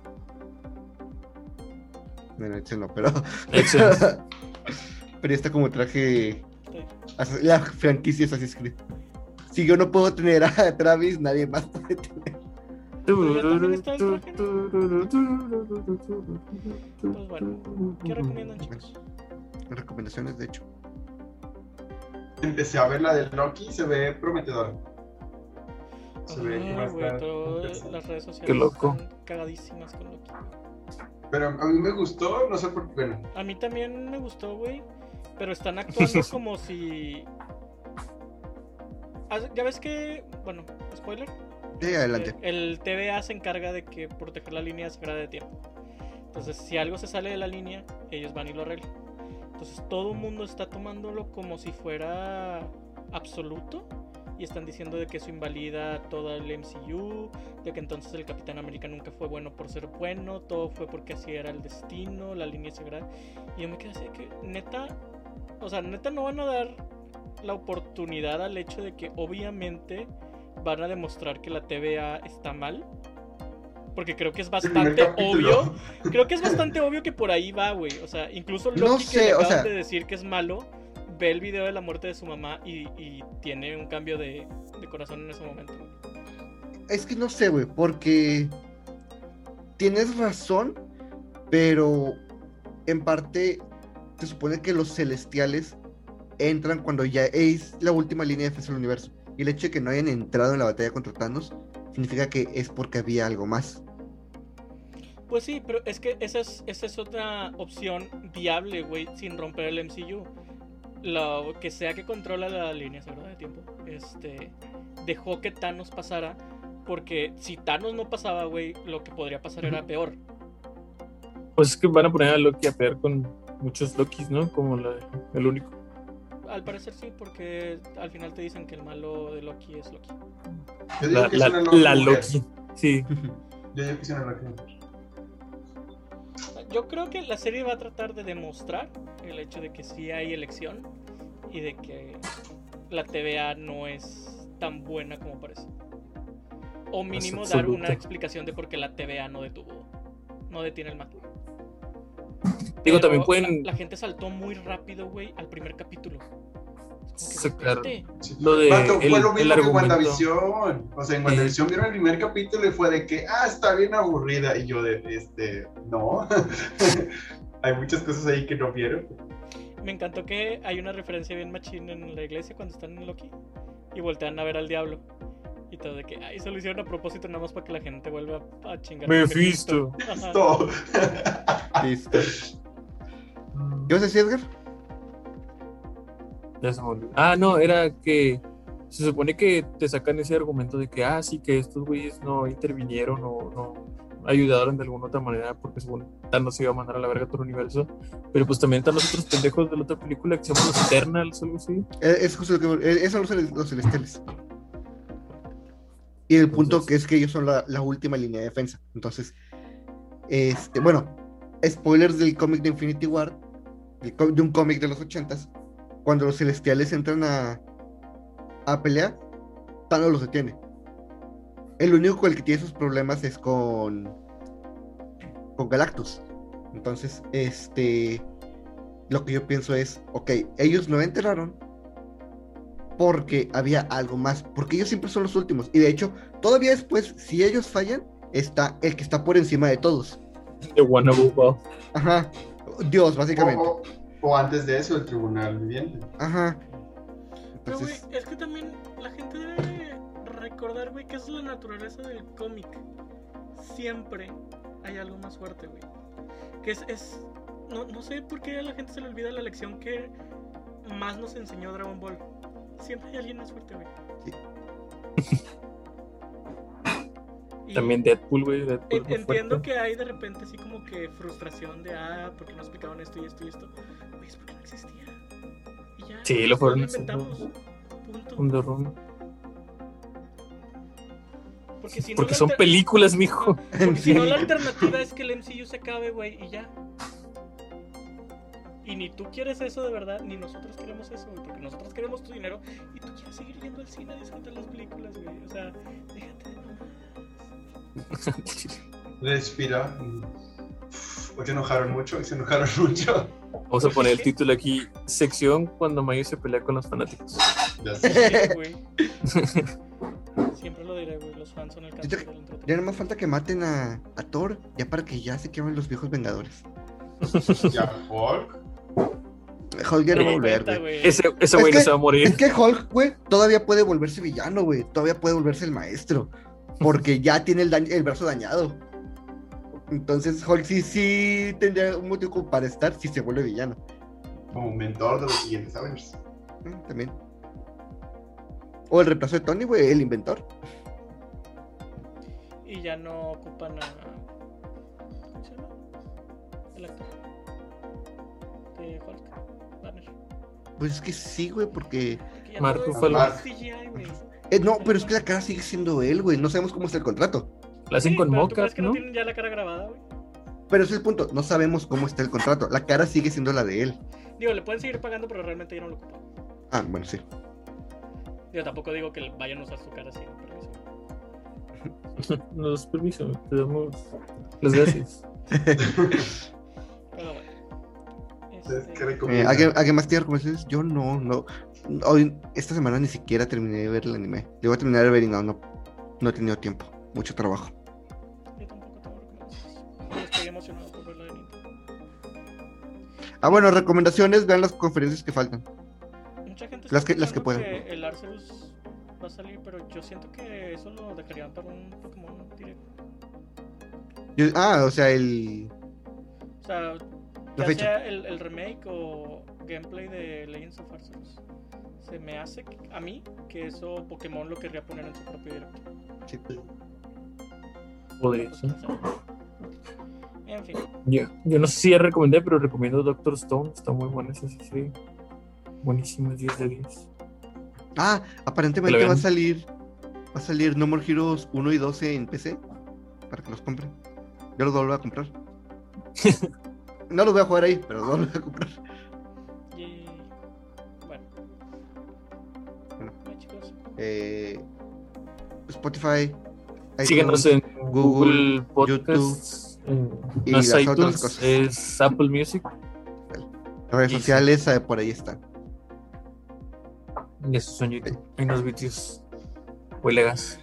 Bueno, ese no, pero. Excelente. pero ya está como traje. La franquicia es así escrita. Si yo no puedo tener a Travis, nadie más puede tener. Pues bueno, ¿qué recomiendan, chicos? Recomendaciones, de hecho. Empecé a ver la de Loki, se ve prometedora. Se ve que va a Ay, güey, estar todas interesante. las redes sociales Qué loco. están cagadísimas con Loki. Pero a mí me gustó, no sé por qué. Bueno, A mí también me gustó, güey. Pero están actuando como si. Ya ves que. Bueno, spoiler. Sí, adelante. El TVA se encarga de que proteger la línea sagrada de tiempo. Entonces, si algo se sale de la línea, ellos van y lo arreglan. Entonces, todo el mundo está tomándolo como si fuera absoluto. Y están diciendo de que eso invalida todo el MCU, de que entonces el Capitán América nunca fue bueno por ser bueno, todo fue porque así era el destino, la línea sagrada. Y yo me quedé así de que, neta, o sea, neta no van a dar la oportunidad al hecho de que obviamente van a demostrar que la TVA está mal. Porque creo que es bastante obvio. Creo que es bastante obvio que por ahí va, güey. O sea, incluso Loki No que le o acaban sea- de decir que es malo, ve el video de la muerte de su mamá y, y tiene un cambio de, de corazón en ese momento. Es que no sé, güey, porque tienes razón, pero en parte se supone que los celestiales entran cuando ya es la última línea de defensa del universo. Y el hecho de que no hayan entrado en la batalla contra Thanos significa que es porque había algo más. Pues sí, pero es que esa es, esa es otra opción viable, güey, sin romper el MCU. Lo que sea que controla la línea ¿verdad? de tiempo, este, dejó que Thanos pasara, porque si Thanos no pasaba, güey, lo que podría pasar era peor. Pues es que van a poner a Loki a pelear con muchos Lokis, ¿no? Como la- el único. Al parecer sí, porque al final te dicen que el malo de Loki es Loki. Yo digo La, que la- es una Loki la mujer. Loki. Sí. Yo digo que es una Loki. Yo creo que la serie va a tratar de demostrar el hecho de que sí hay elección y de que la TVA no es tan buena como parece. O mínimo dar una explicación de por qué la TVA no detuvo, no detiene el mal. Digo, también pueden La, la gente saltó muy rápido, güey, al primer capítulo. Que. Sí. lo de el, fue lo el mismo que argumento. WandaVision. O sea, en Eh. WandaVision vieron el primer capítulo y fue de que, ah, está bien aburrida. Y yo de, este, no. Hay muchas cosas ahí que no vieron. Me encantó que hay una referencia bien machín en la iglesia cuando están en Loki y voltean a ver al diablo. Y todo de que, ay, se lo hicieron a propósito nada más para que la gente vuelva a, chingar. a Mephisto. Ajá. Todo. Listo. ¿Qué vas a decir, Edgar? Ya se me olvidó. Ah, no, era que se supone que te sacan ese argumento de que, ah, sí, que estos güeyes no intervinieron o no ayudaron de alguna otra manera porque según Thanos se iba a mandar a la verga todo el universo. Pero pues también están los otros pendejos de la otra película que se llaman los Eternals o algo así. Eh, Es justo lo que. eh, Esos son los, los celestiales. Y el punto Entonces- que es que ellos son la, la última línea de defensa. Entonces, este, bueno, spoilers del cómic de Infinity War, de un cómic de los ochentas, cuando los celestiales entran a, a pelear, Thanos los detiene. El único con el que tiene sus problemas es con, con Galactus. Entonces, este, lo que yo pienso es, ok, ellos lo enterraron porque había algo más, porque ellos siempre son los últimos. Y de hecho, todavía después, si ellos fallan, está el que está por encima de todos. De One Above. Ajá. Dios, básicamente. O, o antes de eso, el tribunal viviente. Ajá. Pero, güey, es que también la gente debe recordar, güey, que es la naturaleza del cómic. Siempre hay algo más fuerte, güey. Que es. es no, no sé por qué a la gente se le olvida la lección que más nos enseñó Dragon Ball. Siempre hay alguien más fuerte, güey. Sí. Y También Deadpool, güey. Deadpool en- fue entiendo fuerte. que hay de repente así como que frustración de, ah, ¿por qué no explicaban esto y esto y esto? Güey, es porque no existía. Y ya. Sí, lo fueron inventamos. haciendo. Punto. Un derrumbe. Porque, si no, Porque son películas, mijo. Porque si no, la alternativa es que el MCU se acabe, güey, y ya. Y ni tú quieres eso de verdad, ni nosotros queremos eso, güey, porque nosotros queremos tu dinero y tú quieres seguir yendo al cine a disfrutar las películas, güey. O sea, déjate de. Respira. Hoy se enojaron mucho, se enojaron mucho. Vamos a poner el título aquí: Sección cuando Mayo se pelea con los fanáticos. Ya sé. Sí, güey. Siempre lo diré, güey, los fans son el cáncer del Ya entretenimiento. no más falta que maten a, a Thor, ya para que ya se quemen los viejos Vengadores. Ya, Hulk. Hulk ya no va a volver, güey. güey. Ese, ese Es güey no que- se va a morir. Es que Hulk, güey, todavía puede volverse villano, güey. Todavía puede volverse el maestro. Porque ya tiene el, el brazo dañado. Entonces Hulk sí, sí tendría un motivo para estar si se vuelve villano. Como mentor de los siguientes Avengers. También. O el reemplazo de Tony, güey, el inventor. Y ya no ocupan a. ¿Cómo se llama? El actor. De Hulk. Banner. Pues es que sí, güey, porque. Ya Mark. CGI, güey. Eh, no, pero es que la cara sigue siendo él, güey. No sabemos cómo está el contrato. La hacen Sí, con pero ¿tú crees que no ¿no? tienen ya la cara grabada, güey? Pero ese es el punto. No sabemos cómo está el contrato. La cara sigue siendo la de él. Digo, le pueden seguir pagando, pero realmente ya no lo ocupan. Ah, bueno, sí. Digo, tampoco digo que vayan a usar su cara sin permiso. Nos permiso, te damos las gracias. Bueno. ¿Qué Este, Eh? ¿alguien, ¿Alguien más tiene recomendaciones? Yo no, no. Hoy, esta semana ni siquiera terminé de ver el anime. Yo voy a terminar de ver y no, no, no he tenido tiempo. Mucho trabajo. yo tampoco tengo recomendaciones. Estoy emocionado por ver la de Nintendo. Ah, bueno, recomendaciones. Vean las conferencias que faltan. Mucha gente Las que- las que puedan. el Arceus va a salir, pero yo siento que eso lo dejarían para un Pokémon directo. Yo- ah, o sea, el. O sea, ya sea el, el remake o gameplay de Legends of Arceus. Se me hace que- a mí que eso Pokémon lo querría poner en su propio directo. sí. Podría ser. En fin, Yo, yo no sé si ya recomendé, pero recomiendo Doctor Stone. Está muy buena esa serie. Buenísima, 10 de 10. Ah, aparentemente va a salir. Va a salir No More Heroes 1 y 12 en PC. Para que los compren. Yo los voy a comprar. no los voy a jugar ahí, pero los voy a comprar. Eh, Spotify. Síguenos en Google Podcasts. en- y no es las otras iTunes, cosas. es Apple Music. redes y- sociales, eh, por ahí están. Y esos son YouTube. Unos vídeos muy legas.